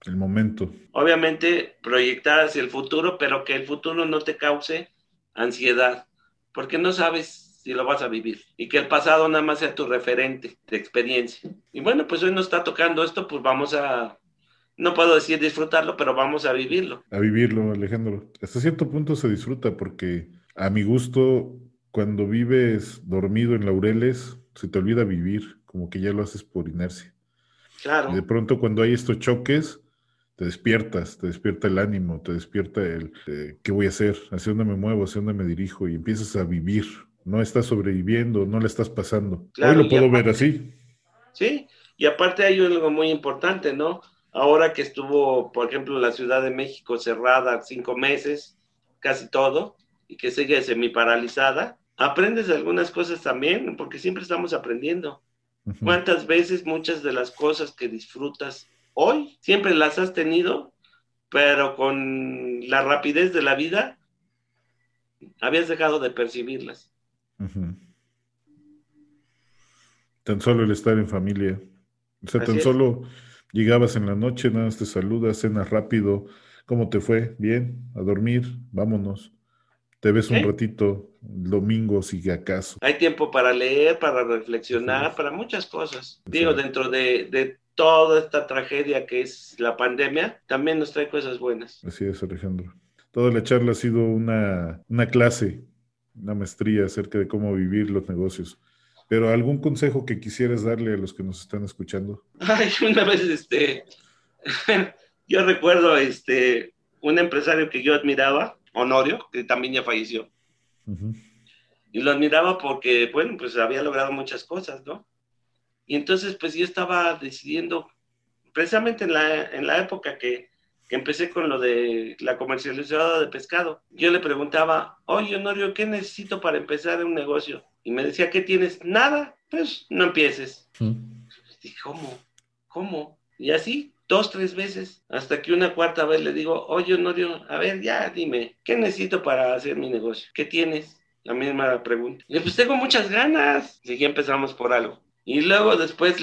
El momento. Obviamente proyectar hacia el futuro, pero que el futuro no te cause ansiedad, porque no sabes si lo vas a vivir y que el pasado nada más sea tu referente de experiencia. Y bueno, pues hoy nos está tocando esto, pues vamos a, no puedo decir disfrutarlo, pero vamos a vivirlo. A vivirlo, Alejandro. Hasta cierto punto se disfruta porque a mi gusto cuando vives dormido en laureles, se te olvida vivir, como que ya lo haces por inercia. Claro. Y de pronto cuando hay estos choques, te despiertas, te despierta el ánimo, te despierta el qué voy a hacer, hacia dónde me muevo, hacia dónde me dirijo y empiezas a vivir. No estás sobreviviendo, no le estás pasando. Hoy lo puedo ver así. Sí, y aparte hay algo muy importante, ¿no? Ahora que estuvo, por ejemplo, la Ciudad de México cerrada cinco meses, casi todo, y que sigue semi paralizada, aprendes algunas cosas también, porque siempre estamos aprendiendo. ¿Cuántas veces muchas de las cosas que disfrutas hoy siempre las has tenido, pero con la rapidez de la vida habías dejado de percibirlas? Tan solo el estar en familia. O sea, tan solo llegabas en la noche, nada más te saludas, cenas rápido. ¿Cómo te fue? Bien, a dormir, vámonos. Te ves un ratito domingo, si acaso. Hay tiempo para leer, para reflexionar, para muchas cosas. Digo, dentro de, toda esta tragedia que es la pandemia, también nos trae cosas buenas. Así es, Alejandro. Toda la charla ha sido una, una clase, una maestría acerca de cómo vivir los negocios. Pero algún consejo que quisieras darle a los que nos están escuchando. Ay, una vez, este, yo recuerdo, este, un empresario que yo admiraba, Honorio, que también ya falleció. Y lo admiraba porque, bueno, pues había logrado muchas cosas, ¿no? Y entonces, pues yo estaba decidiendo, precisamente en la, en la época que empecé con lo de la comercializada de pescado, yo le preguntaba, oye, Honorio, ¿qué necesito para empezar un negocio? Y me decía, ¿qué tienes? Nada, pues no empieces. Dije, ¿cómo? ¿Cómo? Y así, dos, tres veces, hasta que una cuarta vez le digo, oye, Honorio, a ver, ya dime, ¿qué necesito para hacer mi negocio? ¿Qué tienes? La misma pregunta. Y pues tengo muchas ganas. Y ya empezamos por algo. Y luego después,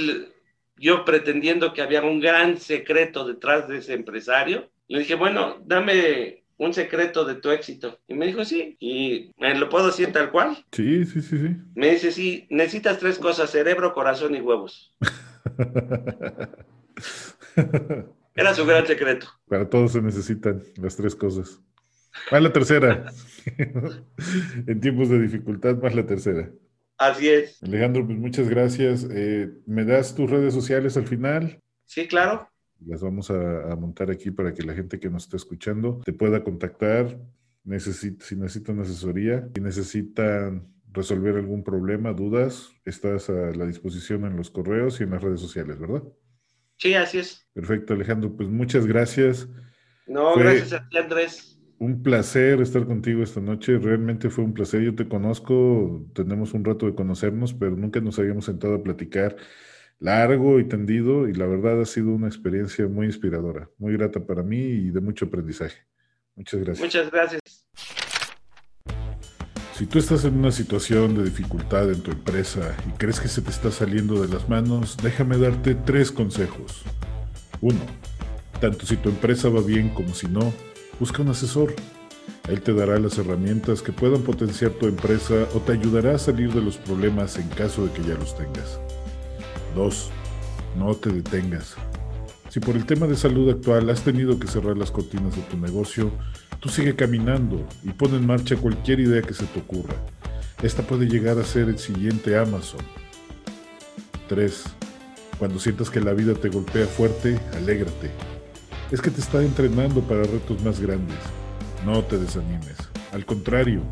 yo pretendiendo que había un gran secreto detrás de ese empresario, le dije, bueno, dame un secreto de tu éxito. Y me dijo, sí. ¿Y me lo puedo decir tal cual? Sí, sí, sí, sí. Me dice, sí, necesitas tres cosas, cerebro, corazón y huevos. Era su gran secreto. Para todos se necesitan las tres cosas. Más la tercera. en tiempos de dificultad, más la tercera. Así es. Alejandro, pues muchas gracias. Eh, ¿Me das tus redes sociales al final? Sí, claro. Las vamos a, montar aquí para que la gente que nos está escuchando te pueda contactar si necesitan asesoría, si necesitan resolver algún problema, dudas, estás a la disposición en los correos y en las redes sociales, ¿verdad? Sí, así es. Perfecto, Alejandro. Pues muchas gracias. No, gracias a ti, Andrés. Un placer estar contigo esta noche. Realmente fue un placer. Yo te conozco, tenemos un rato de conocernos, pero nunca nos habíamos sentado a platicar largo y tendido y la verdad ha sido una experiencia muy inspiradora, muy grata para mí y de mucho aprendizaje. Muchas gracias. Muchas gracias. Si tú estás en una situación de dificultad en tu empresa y crees que se te está saliendo de las manos, déjame darte tres consejos. Uno, tanto si tu empresa va bien como si no, busca un asesor. Él te dará las herramientas que puedan potenciar tu empresa o te ayudará a salir de los problemas en caso de que ya los tengas. 2. No te detengas. Si por el tema de salud actual has tenido que cerrar las cortinas de tu negocio, tú sigue caminando y pon en marcha cualquier idea que se te ocurra. Esta puede llegar a ser el siguiente Amazon. 3. Cuando sientas que la vida te golpea fuerte, alégrate. Es que te está entrenando para retos más grandes. No te desanimes. Al contrario,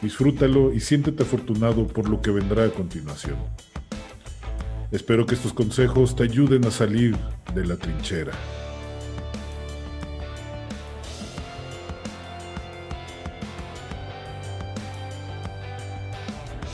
disfrútalo y siéntete afortunado por lo que vendrá a continuación. Espero que estos consejos te ayuden a salir de la trinchera.